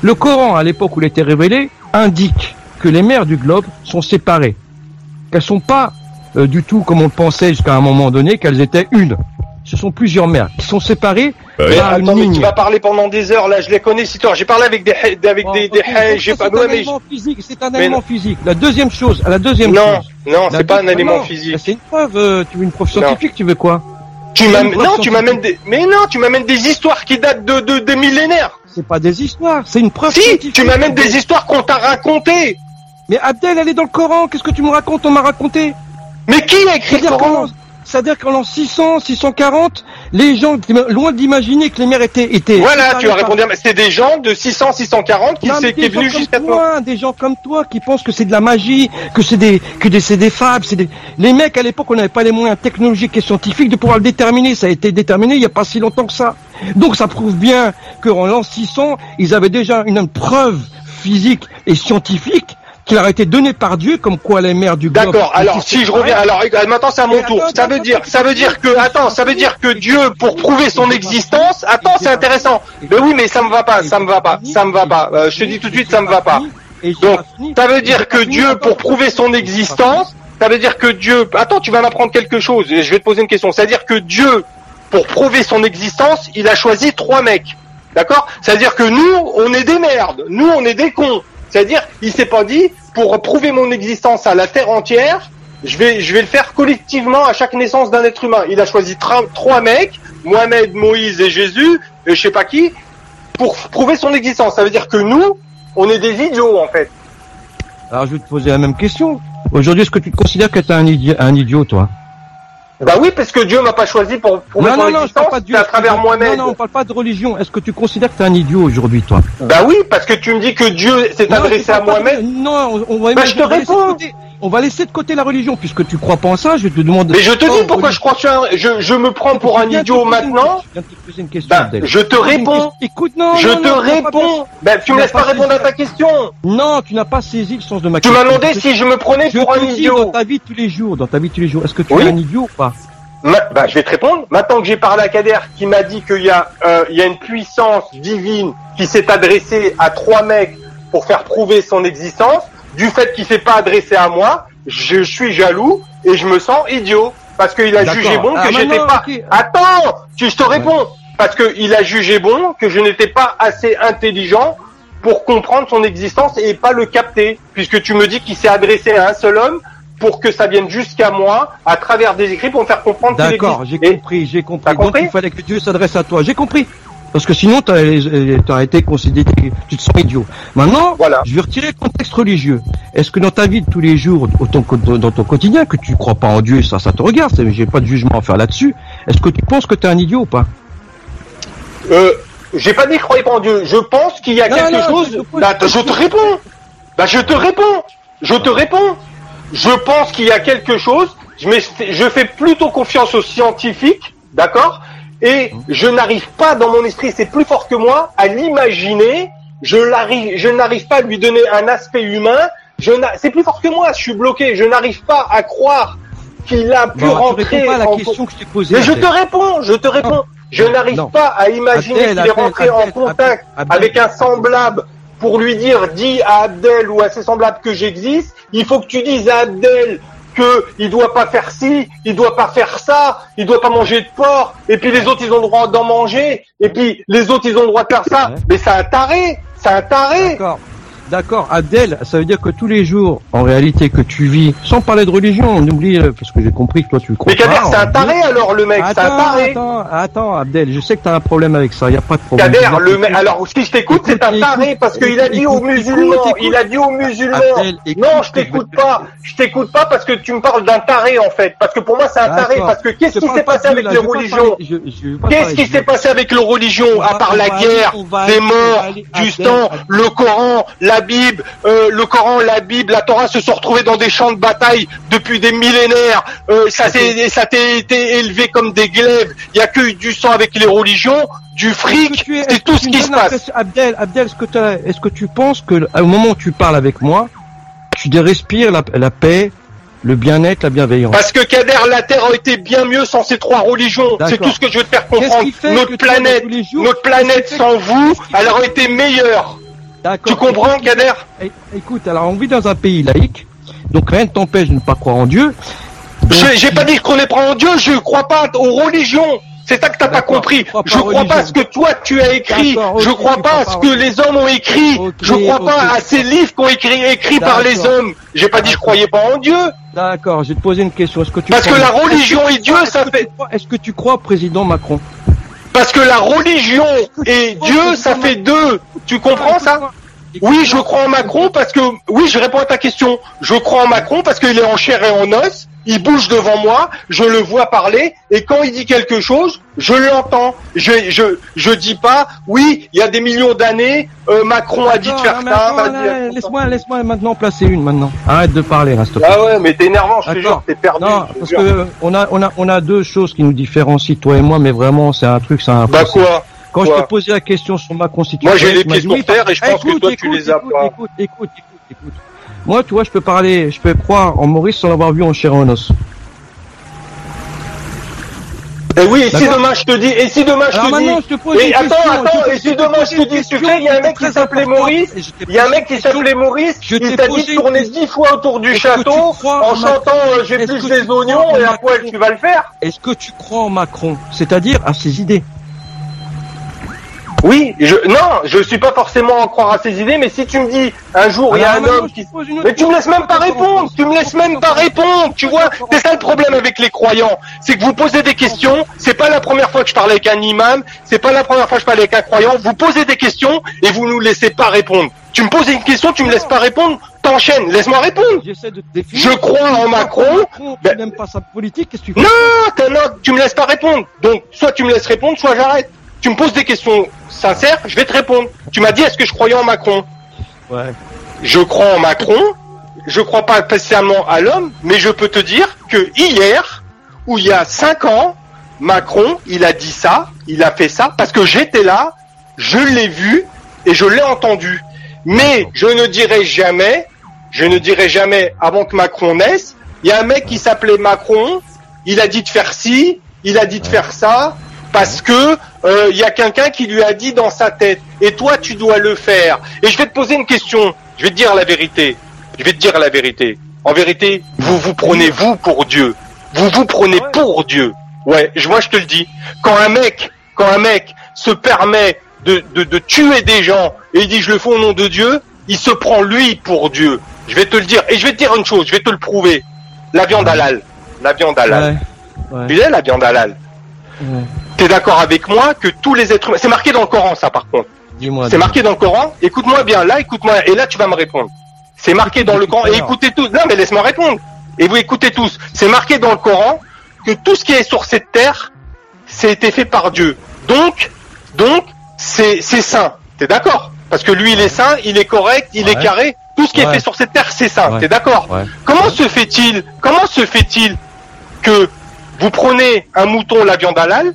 Le Coran, à l'époque où il était révélé, indique que les mers du globe sont séparées. Qu'elles sont pas euh, du tout comme on le pensait jusqu'à un moment donné, qu'elles étaient une. Ce sont plusieurs mers qui sont séparées Mais par une attends, mais ligne. tu vas parler pendant des heures, là, je les connais, si toi. J'ai parlé avec des, avec Bon, des, j'ai pas, c'est un élément physique, c'est un élément non. physique. La deuxième chose, la deuxième non, chose. non, La c'est pas un élément non, physique. C'est une preuve, euh, tu veux une preuve Non. scientifique, tu veux quoi? Tu m'amènes, non, tu m'amènes des, mais non, tu m'amènes des histoires qui datent de, de, des millénaires. C'est pas des histoires, c'est une preuve Si, scientifique. tu m'amènes des histoires qu'on t'a racontées. Mais Abdel, elle est dans le Coran, qu'est-ce que tu me racontes On m'a raconté? Mais qui a écrit le Coran? C'est-à-dire qu'en l'an 600, 640, les gens, loin d'imaginer que les mers étaient... étaient Voilà, tu as répondu. à- C'est des gens de 600, 640 qui Non, mais s'est, qui est venu jusqu'à toi. toi, des gens comme toi qui pensent que c'est de la magie, que c'est des, que des, c'est des fables, c'est des, les mecs à l'époque on n'avait pas les moyens technologiques et scientifiques de pouvoir le déterminer. Ça a été déterminé il n'y a pas si longtemps que ça. Donc ça prouve bien qu'en l'an 600, ils avaient déjà une preuve physique et scientifique qui leur a été donnée par Dieu comme quoi les mers du. D'accord. Alors, si je reviens, alors, écoute, maintenant c'est à mon tour. Ça veut dire, ça veut dire que, attends, ça veut dire que Dieu, pour prouver son existence, attends, c'est intéressant. Mais oui, mais ça me va pas, ça me va pas, ça me va pas. Euh, je te dis tout de suite, ça me va pas. Donc. Ça veut dire que Dieu, pour prouver son existence, ça veut dire que Dieu, attends, tu vas m'apprendre quelque chose, je vais te poser une question. C'est-à-dire que Dieu, pour prouver son existence, il a choisi trois mecs. D'accord? C'est-à-dire que nous, on est des merdes. Nous, on est des cons. C'est-à-dire, il s'est pas dit, pour prouver mon existence à la terre entière, je vais, je vais le faire collectivement à chaque naissance d'un être humain. Il a choisi trois mecs, Mohamed, Moïse et Jésus, et je sais pas qui, pour prouver son existence. Ça veut dire que nous, on est des idiots, en fait. Alors je vais te poser la même question. Aujourd'hui, est-ce que tu te considères que un un idiot, toi? Bah oui, parce que Dieu m'a pas choisi pour prouver Non, non, non, je existence, parle pas de Dieu. à travers Mohamed. Non, non, on parle pas de religion. Est-ce que tu considères que t'es un idiot aujourd'hui, toi? Bah oui, parce que tu me dis que Dieu s'est adressé à Mohamed. Non, on, on va Bah, je te réponds. On va laisser de côté la religion, puisque tu crois pas en ça, je vais te demander... Mais je te Oh, dis pourquoi religion. je crois que je, suis un- je, je me prends pour un idiot maintenant. Je viens de te poser une question, Abdel. je te Pose une réponds. Écoute, non, je te tu réponds. Ben, tu tu me laisses pas répondre à ta question. Non, tu n'as pas saisi le sens de ma Tu question. m'as demandé si je me prenais je pour un idiot. dans ta vie tous les jours, dans ta vie tous les jours, est-ce que tu es un idiot ou pas? Bah, je vais te répondre. Maintenant que j'ai parlé à Kader, qui m'a dit qu'il y a, euh, il y a une puissance divine qui s'est adressée à trois mecs pour faire prouver son existence, du fait qu'il s'est pas adressé à moi, je suis jaloux et je me sens idiot parce qu'il a jugé bon que Ah, j'étais pas. Attends, tu je te réponds parce qu'il a jugé bon que je n'étais pas assez intelligent pour comprendre son existence et pas le capter, puisque tu me dis qu'il s'est adressé à un seul homme pour que ça vienne jusqu'à moi à travers des écrits pour me faire comprendre qu'il D'accord, j'ai compris, j'ai compris. Donc compris il fallait que Dieu s'adresse à toi. J'ai compris. Parce que sinon, tu aurais été considéré, tu te sens idiot. Maintenant, Voilà. je vais retirer le contexte religieux. Est-ce que dans ta vie de tous les jours, au ton co- dans ton quotidien, que tu crois pas en Dieu, ça, ça te regarde, j'ai pas de jugement à faire là-dessus. Est-ce que tu penses que tu es un idiot ou pas? Euh, j'ai pas dit que je croyais pas en Dieu. Je pense qu'il y a Non, quelque non, chose. je te Bah, je te réponds. Bah, je te réponds. Je te réponds. Je pense qu'il y a quelque chose. Je fais plutôt confiance aux scientifiques, d'accord? Et je n'arrive pas dans mon esprit, c'est plus fort que moi, à l'imaginer. Je l'arrive, je n'arrive pas à lui donner un aspect humain. C'est plus fort que moi. Je suis bloqué. Je n'arrive pas à croire qu'il a pu rentrer. pas à la en- question que je t'ai posée. mais je te réponds, je te réponds. Je n'arrive pas à imaginer qu'il est Abdel, rentré en Abdel, contact Abdel, avec un semblable pour lui dire, dis à Abdel ou à ses semblables que j'existe. Il faut que tu dises à Abdel que il doit pas faire ci, il doit pas faire ça, il doit pas manger de porc, et puis les autres ils ont le droit d'en manger, et puis les autres ils ont le droit de faire ça. Ouais. Mais c'est un taré, c'est un taré. D'accord. Abdel, ça veut dire que tous les jours, en réalité, que tu vis, sans parler de religion, on oublie, euh, parce que j'ai compris que toi tu crois Mais Kader, c'est un taré alors le mec, c'est un taré. attends, attends, Abdel, je sais que t'as un problème avec ça, y a pas de problème. Kader, le mec, alors si je t'écoute, c'est un taré parce qu'il a dit écoute, aux musulmans, il a dit aux musulmans. Non, je t'écoute pas, je t'écoute pas parce que tu me parles d'un taré en fait, parce que pour moi c'est un taré, parce que qu'est-ce qui s'est pas passé avec les religions Qu'est-ce qui s'est passé avec les religions, On à part la guerre, des morts, du sang, le Coran, la Bible, euh, le Coran, la Bible, la Torah se sont retrouvés dans des champs de bataille depuis des millénaires. Euh, ça s'est ça été élevé comme des glaives. Il y a que eu du sang avec les religions, du fric, c'est tout ce qui se passe. Abdel, Abdel, est-ce que, t'as- est-ce que tu penses que, au moment où tu parles avec moi, tu respires la, la paix, le bien-être, la bienveillance? Parce que Kader, la Terre aurait été bien mieux sans ces trois religions. C'est tout ce que je veux te faire comprendre. Notre planète, notre planète sans vous, elle aurait été meilleure. D'accord. Tu comprends, é- Écoute, alors on vit dans un pays laïque, donc rien ne t'empêche de ne pas croire en Dieu. J'ai pas dit qu'on est pas en Dieu, je crois pas aux religions. C'est ça que t'as pas compris. crois pas Je crois pas à ce que toi tu as écrit. D'accord, Je crois pas à ce que les hommes ont écrit. Ok, Je crois pas à ces livres qui ont écrit écrits par les hommes. J'ai pas dit je croyais pas en Dieu. D'accord, je vais te poser une question. Est-ce que tu Parce crois que la religion et Dieu, ça fait- Est-ce que tu crois au président Macron? Parce que la religion et Dieu, ça fait deux. Tu comprends ça? Oui, je crois en Macron parce que oui, je réponds à ta question. Je crois en Macron parce qu'il est en chair et en os. Il bouge devant moi, je le vois parler et quand il dit quelque chose, je l'entends. Je je je dis pas oui, il y a des millions d'années, euh, Macron a dit de faire ça. Laisse-moi, laisse-moi maintenant placer une maintenant. Arrête de parler, reste. Ah ouais, mais t'es énervant, je te jure, t'es perdu. Non, te parce jure. que on a, on a, on a deux choses qui nous différencient, toi et moi, mais vraiment, c'est un truc, c'est un. Bah quoi Quand Quoi je t'ai posé la question sur ma constitution, Moi, j'ai les pieds sur terre et je pense que écoute, toi, tu les as écoute, pas. Écoute, écoute, écoute, écoute. Moi, tu vois, je peux parler, je peux croire en Maurice sans l'avoir vu en chair et en os. Et oui, et si demain je te dis, et si demain je Alors te dis, je te pose et une attends, question, attends, et si demain je te dis, tu sais, il y a un mec qui s'appelait Maurice, il y a un mec qui s'appelait Maurice, il t'a dit de tourner dix fois autour du château en chantant euh, J'ai plus crois oignons et à poil tu vas le faire. Est-ce que tu crois en Macron, c'est-à-dire à ses idées Oui, je, non, je suis pas forcément en croire à ses idées, mais si tu me dis un jour il y a un homme qui Mais tu me laisses même pas répondre, tu me laisses même pas répondre, tu vois, c'est ça le problème avec les croyants, c'est que vous posez des questions, c'est pas la première fois que je parle avec un imam, c'est pas la première fois que je parle avec un croyant, vous posez des questions et vous nous laissez pas répondre. Tu me poses une question, tu me laisses pas répondre, t'enchaînes, laisse-moi répondre. De. Je crois en Macron. Macron, Ben- pas sa politique, qu'est-ce que tu Non, non, tu me laisses pas répondre. Donc, soit tu me laisses répondre, soit j'arrête. Tu me poses des questions sincères, je vais te répondre. Tu m'as dit est-ce que je croyais en Macron Ouais. Je crois en Macron je crois pas spécialement à l'homme, mais je peux te dire que hier, ou il y a cinq ans, Macron, il a dit ça, il a fait ça, parce que j'étais là, je l'ai vu et je l'ai entendu. Mais je ne dirai jamais, je ne dirai jamais avant que Macron naisse, il y a un mec qui s'appelait Macron, il a dit de faire ci, il a dit de faire ça, parce que euh, il y a quelqu'un qui lui a dit dans sa tête. Et toi, tu dois le faire. Et je vais te poser une question. Je vais te dire la vérité. Je vais te dire la vérité. En vérité, vous vous prenez vous pour Dieu. Vous vous prenez pour Dieu. Ouais, je- moi je te le dis. Quand un mec, quand un mec se permet de, de, de tuer des gens et il dit je le fais au nom de Dieu, il se prend lui pour Dieu. Je vais te le dire. Et je vais te dire une chose, je vais te le prouver. La viande halal. La viande halal. Ouais. Tu sais, la viande halal. Ouais. T'es d'accord avec moi que tous les êtres humains, c'est marqué dans le Coran ça par contre. Dis-moi. C'est marqué dans le Coran. Écoute-moi bien, là, écoute-moi, et là tu vas me répondre. C'est marqué dans le Coran. Et écoutez tous. Non, mais laisse-moi répondre. Et vous écoutez tous. C'est marqué dans le Coran que tout ce qui est sur cette terre, c'est été fait par Dieu. Donc, donc, c'est c'est saint. T'es d'accord? Parce que lui, il est saint, il est correct, il est carré. Tout ce qui est fait sur cette terre, c'est saint. Ouais. T'es d'accord? Comment se fait-il Comment se fait-il que vous prenez un mouton, la viande halal,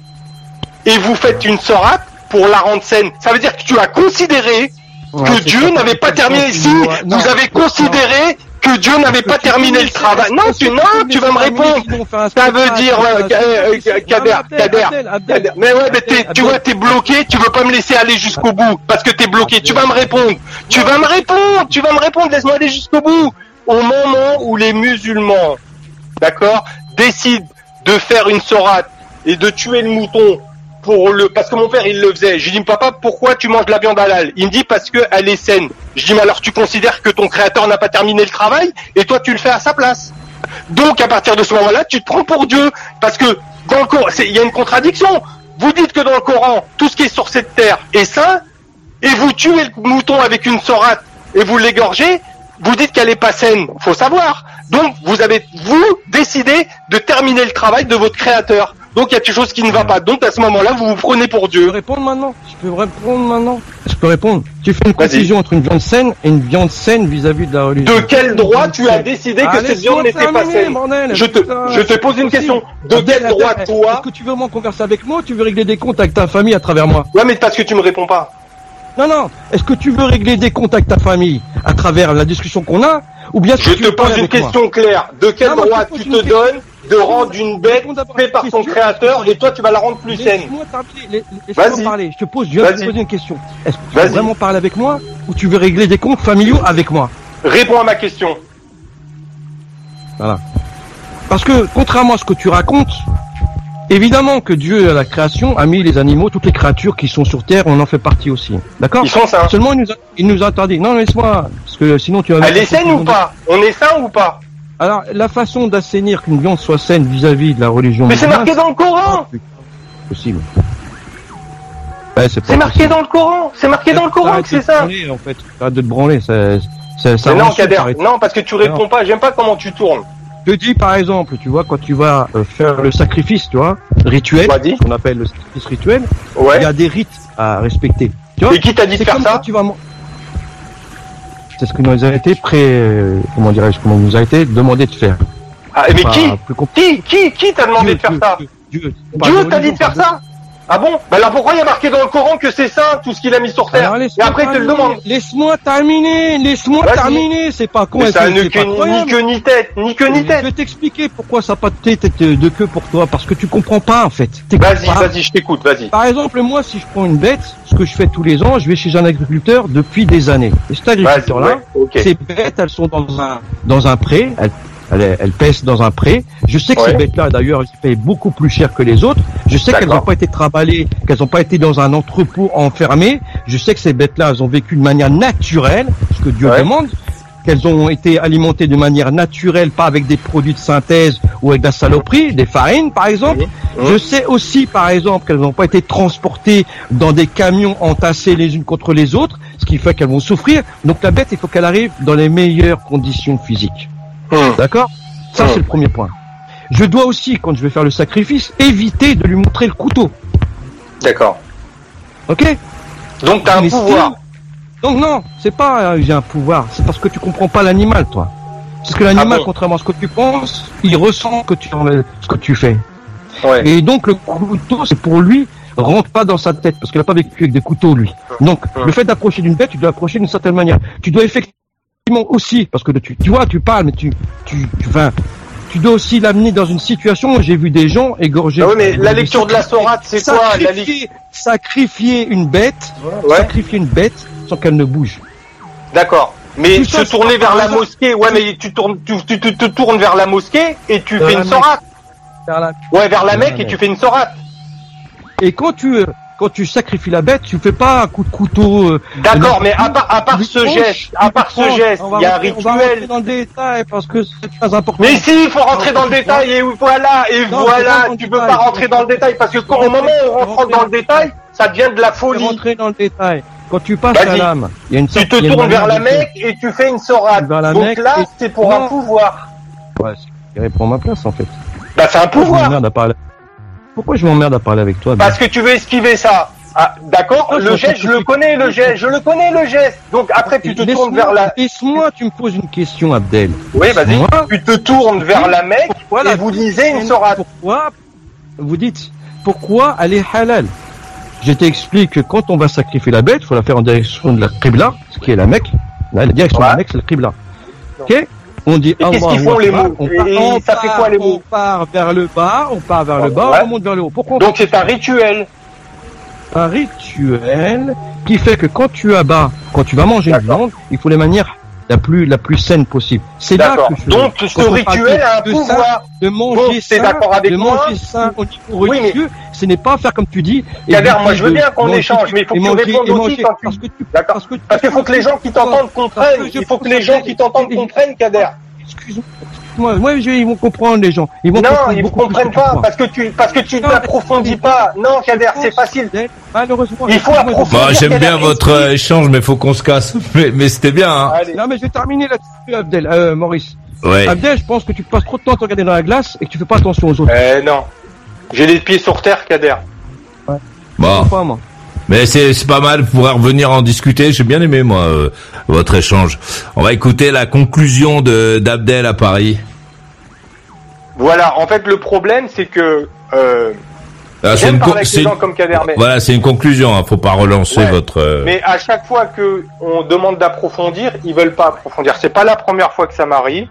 et vous faites une sorate pour la rendre saine Ça veut dire que tu as considéré Ouais, que Dieu n'avait pas terminé. Si non, vous avez considéré que Dieu n'avait pas terminé le travail. Non, tu non, tu vas me répondre. Ça veut dire, euh, euh, euh, Kader, Kader. Mais ouais, mais t'es- tu vois, t'es bloqué, tu veux pas me laisser aller jusqu'au bout, parce que t'es bloqué. Tu vas me répondre. Tu vas me répondre. Tu vas me répondre. Laisse-moi aller jusqu'au bout. Au moment où les musulmans, d'accord, décident de faire une sorate et de tuer le mouton parce que mon père il le faisait. Je lui dis papa pourquoi tu manges la viande halal? Il me dit parce que elle est saine. Je dis mais alors tu considères que ton créateur n'a pas terminé le travail? Et toi tu le fais à sa place. Donc à partir de ce moment-là tu te prends pour Dieu parce que dans le Coran il y a une contradiction. Vous dites que dans le Coran tout ce qui est sur cette terre est sain et vous tuez le mouton avec une sorate et vous l'égorgez, vous dites qu'elle est pas saine. Faut savoir. Donc vous avez vous décidé de terminer le travail de votre créateur. Donc il y a quelque chose qui ne va pas. Donc à ce moment-là, vous vous prenez pour Je Dieu. peux répondre maintenant Je peux répondre maintenant Je peux répondre. Tu fais une confusion entre une viande saine et une viande saine vis-à-vis de la religion. De quel droit tu as décidé que cette viande n'était pas saine bordel, Je te, je te pose une question. De quel droit toi Est-ce que tu veux vraiment converser avec moi ou tu veux régler des comptes avec ta famille à travers moi? Ouais, mais parce que tu me réponds pas. Non, non. Est-ce que tu veux régler des comptes avec ta famille à travers la discussion qu'on a ou bien est-ce Je que tu te pose une moi? question claire. De quel Non, je droit tu te donnes de rendre une bête faite par son créateur et toi tu vas la rendre plus saine Laisse-moi parler. Je te pose, je de te poser une question. Est-ce que tu veux vraiment parler avec moi ou tu veux régler des comptes familiaux avec moi? Réponds à ma question. Voilà. Parce que, contrairement à ce que tu racontes, évidemment que Dieu, à la création, a mis les animaux, toutes les créatures qui sont sur Terre, on en fait partie aussi. D'accord? Ils sont sains. Seulement, il nous a, il nous a interdit. Non, laisse-moi, parce que sinon tu vas... Elle est saine ou pas? On est sain ou pas? Alors, la façon d'assainir qu'une viande soit saine vis-à-vis de la religion Mais c'est marqué dans le Coran c'est possible. Ouais, c'est marqué possible. dans le Coran C'est marqué dans le Coran que c'est ça branler, en fait. Arrête de te branler, ça... ça, ça Mais non, Kader, non, parce que tu réponds pas. J'aime pas comment tu tournes. Je te dis par exemple, tu vois, quand tu vas euh, faire le sacrifice, tu vois, rituel, qu'on appelle le sacrifice rituel, Ouais. il y a des rites à respecter. Tu vois Et qui t'a dit de faire comme ça quand tu vas man- C'est ce que nous a été pré, euh, comment dirais-je, comment nous a été demandé de faire. Ah, mais qui. Qui Qui Qui t'a demandé de faire Dieu, ça Dieu, Dieu, t'a dit de faire ça Ah bon Bah alors pourquoi il y a marqué dans le Coran que c'est saint tout ce qu'il a mis sur terre Alors, Et laisse-moi après il te le terminer, demande. Laisse-moi terminer, laisse-moi terminer, c'est pas con. Mais ça ni queue ni tête, ni queue ni Je tête. vais t'expliquer pourquoi ça n'a pas de tête de queue pour toi, parce que tu comprends pas en fait. Vas-y, vas-y, je t'écoute, vas-y. Par exemple, moi, si je prends une bête, ce que je fais tous les ans, je vais chez un agriculteur depuis des années. Et cet agriculteur-là, ouais, ces bêtes, elles sont dans un dans un pré, elles, elles, elles pèsent dans un pré. Je sais que Ouais. ces bêtes-là, d'ailleurs, elles payent beaucoup plus cher que les autres. Je sais qu'elles n'ont pas été travaillées, qu'elles n'ont pas été dans un entrepôt enfermé. Je sais que ces bêtes-là, elles ont vécu de manière naturelle, ce que Dieu Ouais. demande. Qu'elles ont été alimentées de manière naturelle, pas avec des produits de synthèse ou avec de la saloperie, des farines par exemple. Mhm. Je sais aussi par exemple qu'elles n'ont pas été transportées dans des camions entassés les unes contre les autres, ce qui fait qu'elles vont souffrir. Donc la bête, il faut qu'elle arrive dans les meilleures conditions physiques. Hum. D'accord Ça, Mhm. c'est le premier point. Je dois aussi, quand je vais faire le sacrifice, éviter de lui montrer le couteau. D'accord. Ok Donc t'as un Mais pouvoir. Donc non, c'est pas euh, j'ai un pouvoir, c'est parce que tu comprends pas l'animal, toi. Parce que l'animal, Ah bon contrairement à ce que tu penses, il ressent que tu, ce que tu fais. Ouais. Et donc le couteau, c'est pour lui, rentre pas dans sa tête, parce qu'il n'a pas vécu avec des couteaux, lui. Donc, le fait d'approcher d'une bête, tu dois approcher d'une certaine manière. Tu dois effectivement aussi, parce que tu, tu vois, tu parles, mais tu, tu, tu, enfin, tu dois aussi l'amener dans une situation où j'ai vu des gens égorger. Ah oui, mais la lecture de la sourate, c'est quoi la sacrifier, sacrifier une bête, Ouais. sacrifier une bête sans qu'elle ne bouge. D'accord. Mais se tourner vers la mosquée, ouais, mais tu tournes, tu, tu, tu te tournes vers la mosquée et tu Vers fais une sourate. Vers la- Ouais, vers la Mecque et tu fais une sourate. Et quand tu, quand tu sacrifies la bête, tu fais pas un coup de couteau. euh, D'accord, mais à part, à part tu ce geste, à tu part ce geste, il y a un on va rentrer rituel. dans le détail parce que c'est très important. Mais si, il faut rentrer dans le détail et voilà, et Non, voilà, tu peux détail. pas rentrer dans le détail parce que quand, au moment où on rentre dans le détail, ça devient de la Faut folie. rentrer dans le détail. Quand tu passes à l'âme, il y a une Tu sorte- te a une tournes vers la Mecque et tu fais une la Donc là, c'est pour un pouvoir. Ouais, c'est reprend ma place en fait. Bah, c'est un pouvoir. Pourquoi je m'emmerde à parler avec toi Ben Parce que tu veux esquiver ça. Ah, d'accord, le geste, je le connais, le geste, je le connais, le geste. Donc après, tu te tournes vers la... Laisse-moi, tu me poses une question, Abdel. Oui, vas-y. Tu te tournes vers la Mecque et vous lisez une sourate. Pourquoi Vous dites pourquoi elle est halal? Je t'explique que quand on va sacrifier la bête, il faut la faire en direction de la Qibla, ce qui est la Mecque. Là, la direction de la. Mecque, c'est la Qibla. Ok? On dit Et qu'est-ce qu'ils font, les mots on part- on ça fait part- quoi, les mots On part vers le bas, on part vers le bas, Ouais. on monte vers le haut. Pourquoi on Donc c'est un rituel. un rituel qui fait que quand tu abats, quand tu vas manger une viande, il faut les manières la plus la plus saine possible. C'est là D'accord. que je Donc ce rituel de- a un de pouvoir. ça, de manger Donc, sain, d'accord avec de manger sain au niveau Oui, mais- religieux, ce n'est pas faire comme tu dis. éviter moi je veux bien qu'on échange, mais il faut que tu manger- répondes et aussi quand tu... parce que tu parce que tu- Parce qu'il faut que les gens qui t'entendent comprennent. Il faut que les gens qui t'entendent comprennent, Kader. Excuse-moi, ouais, je- ils vont comprendre les gens. Ils vont Non, comprendre ils ne comprennent pas parce que tu parce que tu n'approfondis pas. Non, Kader, c'est facile. Malheureusement, Il faut approfondir. Bah, j'aime bien votre euh, échange, mais faut qu'on se casse. Mais, mais c'était bien, hein. Allez. Non, mais je vais terminer là-dessus, Abdel, euh, Maurice. Ouais. Abdel, je pense que tu passes trop de temps à te regarder dans la glace et que tu fais pas attention aux autres. Eh non. J'ai les pieds sur terre, Kader. Bon. Pas moi. Mais c'est c'est pas mal, vous pourrez revenir en discuter. J'ai bien aimé, moi, euh, votre échange. On va écouter la conclusion de d'Abdel à Paris. Voilà. En fait, le problème, c'est que euh, Ah, c'est une, comme voilà, c'est une conclusion. Hein, faut pas relancer Ouais. votre. euh, Mais à chaque fois que on demande d'approfondir, ils veulent pas approfondir. C'est pas la première fois que ça m'arrive.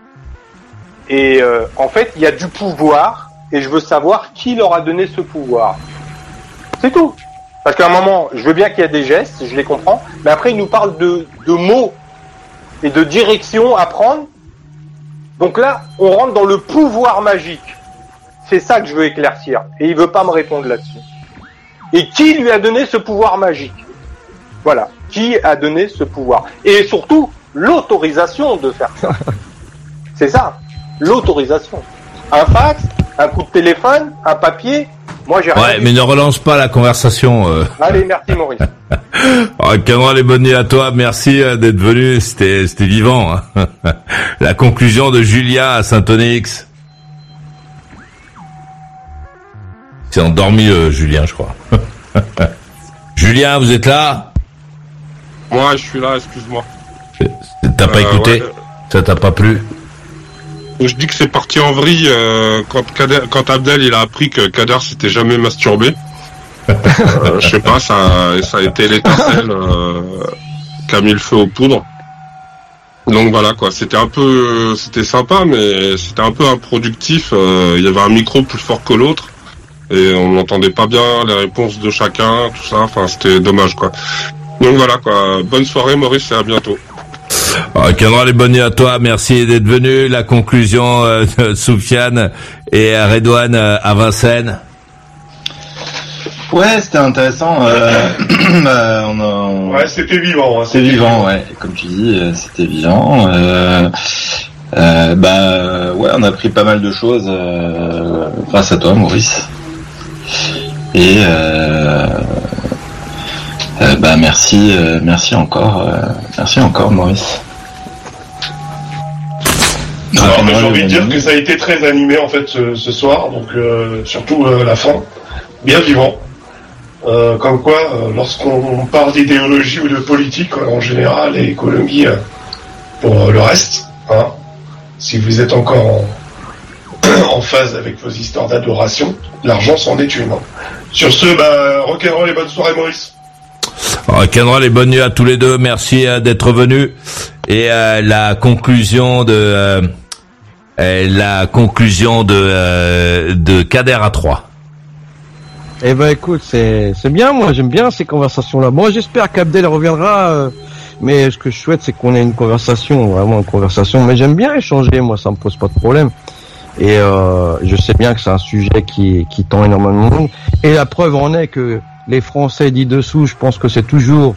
Et euh, en fait, il y a du pouvoir, et je veux savoir qui leur a donné ce pouvoir. C'est tout. Parce qu'à un moment, je veux bien qu'il y a des gestes, je les comprends, mais après, ils nous parlent de, de mots et de direction à prendre. Donc là, on rentre dans le pouvoir magique. C'est ça que je veux éclaircir. Et il veut pas me répondre là-dessus. Et qui lui a donné ce pouvoir magique? Voilà. Qui a donné ce pouvoir? Et surtout, l'autorisation de faire ça. C'est ça. L'autorisation. Un fax, un coup de téléphone, un papier. Moi, j'ai rien. Ouais, mais ne relance pas la conversation. Euh. Allez, merci Maurice. Oh, Cameron, les bonnes nuits à toi. Merci euh, d'être venu. C'était c'était vivant. hein. la conclusion de Julia à Saint-Onyx. C'est endormi, euh, Julien, je crois. Julien, vous êtes là? Moi, je suis là, excuse-moi. T'as pas Euh, écouté? ouais. Ça t'a pas plu? Je dis que c'est parti en vrille euh, quand, Abdel il a appris que Kader s'était jamais masturbé. Euh, je sais pas, ça, ça a été l'étincelle euh, qui mis le feu aux poudres. Donc voilà quoi, c'était un peu, c'était sympa, mais c'était un peu improductif. Euh, Il y avait un micro plus fort que l'autre et on n'entendait pas bien les réponses de chacun, tout ça. Enfin, c'était dommage quoi. Donc voilà quoi. Bonne soirée Maurice et à bientôt. Oh, Cameron, les bonnes nuits à toi. Merci d'être venu. La conclusion euh, de Soufiane et euh, Redouane euh, à Vincennes. Ouais, c'était intéressant. Euh, on a- Ouais, c'était vivant. hein, C'est vivant, ouais. Comme tu dis, euh, c'était vivant. Euh, euh, bah, ouais, on a appris pas mal de choses euh, grâce à toi, Maurice. Et euh, euh, bah, merci, euh, merci encore, euh, merci encore, Maurice. Alors, j'ai envie de dire que ça a été très animé en fait ce, ce soir, donc euh, surtout euh, la fin, bien vivant. Euh, comme quoi, euh, lorsqu'on parle d'idéologie ou de politique euh, en général et économie euh, pour le reste, hein, si vous êtes encore en, phase avec vos histoires d'adoration, l'argent c'en est une. Sur ce, bah, rock'n'roll et bonne soirée Maurice. Rock'n'roll et bonne nuit à tous les deux. Merci euh, d'être venus. Et euh, la conclusion de euh, la conclusion de de Kader à 3. Eh ben écoute, c'est c'est bien, moi j'aime bien ces conversations-là. Moi j'espère qu'Abdel reviendra, mais ce que je souhaite c'est qu'on ait une conversation, vraiment une conversation. Mais j'aime bien échanger, moi ça me pose pas de problème. Et euh, je sais bien que c'est un sujet qui, qui tend énormément de monde. Et la preuve en est que les Français dits dessous, je pense que c'est toujours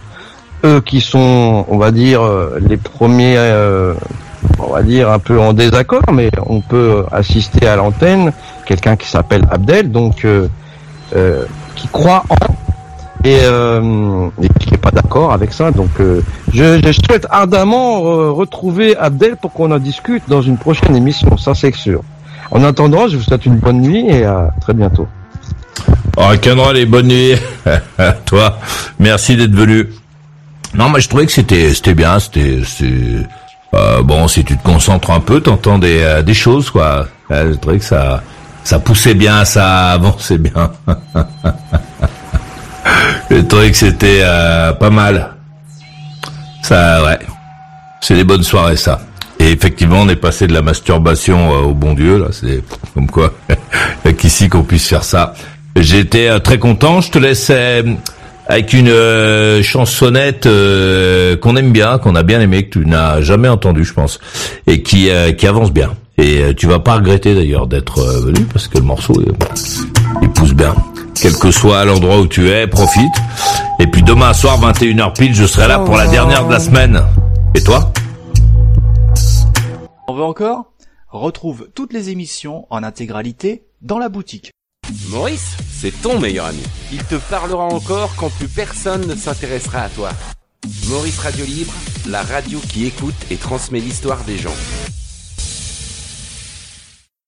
eux qui sont, on va dire, euh, les premiers, euh, on va dire, un peu en désaccord, mais on peut assister à l'antenne quelqu'un qui s'appelle Abdel, donc euh, qui croit en et, et qui n'est pas d'accord avec ça. Donc je, je, souhaite ardemment retrouver Abdel pour qu'on en discute dans une prochaine émission, ça c'est sûr. En attendant, je vous souhaite une bonne nuit et à très bientôt. Oh, Canral et bonne nuit toi. Merci d'être venu. Non, mais je trouvais que c'était c'était bien, c'était euh, bon si tu te concentres un peu, t'entends des euh, des choses quoi. je trouvais que ça ça poussait bien, ça avançait bien. je trouvais que c'était euh, pas mal. Ça ouais, c'est des bonnes soirées ça. Et effectivement, on est passé de la masturbation au bon Dieu là. C'est comme quoi, qu'ici qu'on puisse faire ça. J'étais euh, très content. Je te laisse euh, avec une euh, chansonnette qu'on aime bien, qu'on a bien aimé, que tu n'as jamais entendu, je pense, et qui qui avance bien. Et tu vas pas regretter d'ailleurs d'être venu parce que le morceau il pousse bien. Quel que soit l'endroit où tu es, profite. Et puis demain soir 21h pile, je serai là pour la dernière de la semaine. Et toi? On veut encore? Retrouve toutes les émissions en intégralité dans la boutique. Maurice, c'est ton meilleur ami. Il te parlera encore quand plus personne ne s'intéressera à toi. Maurice Radio Libre, la radio qui écoute et transmet l'histoire des gens.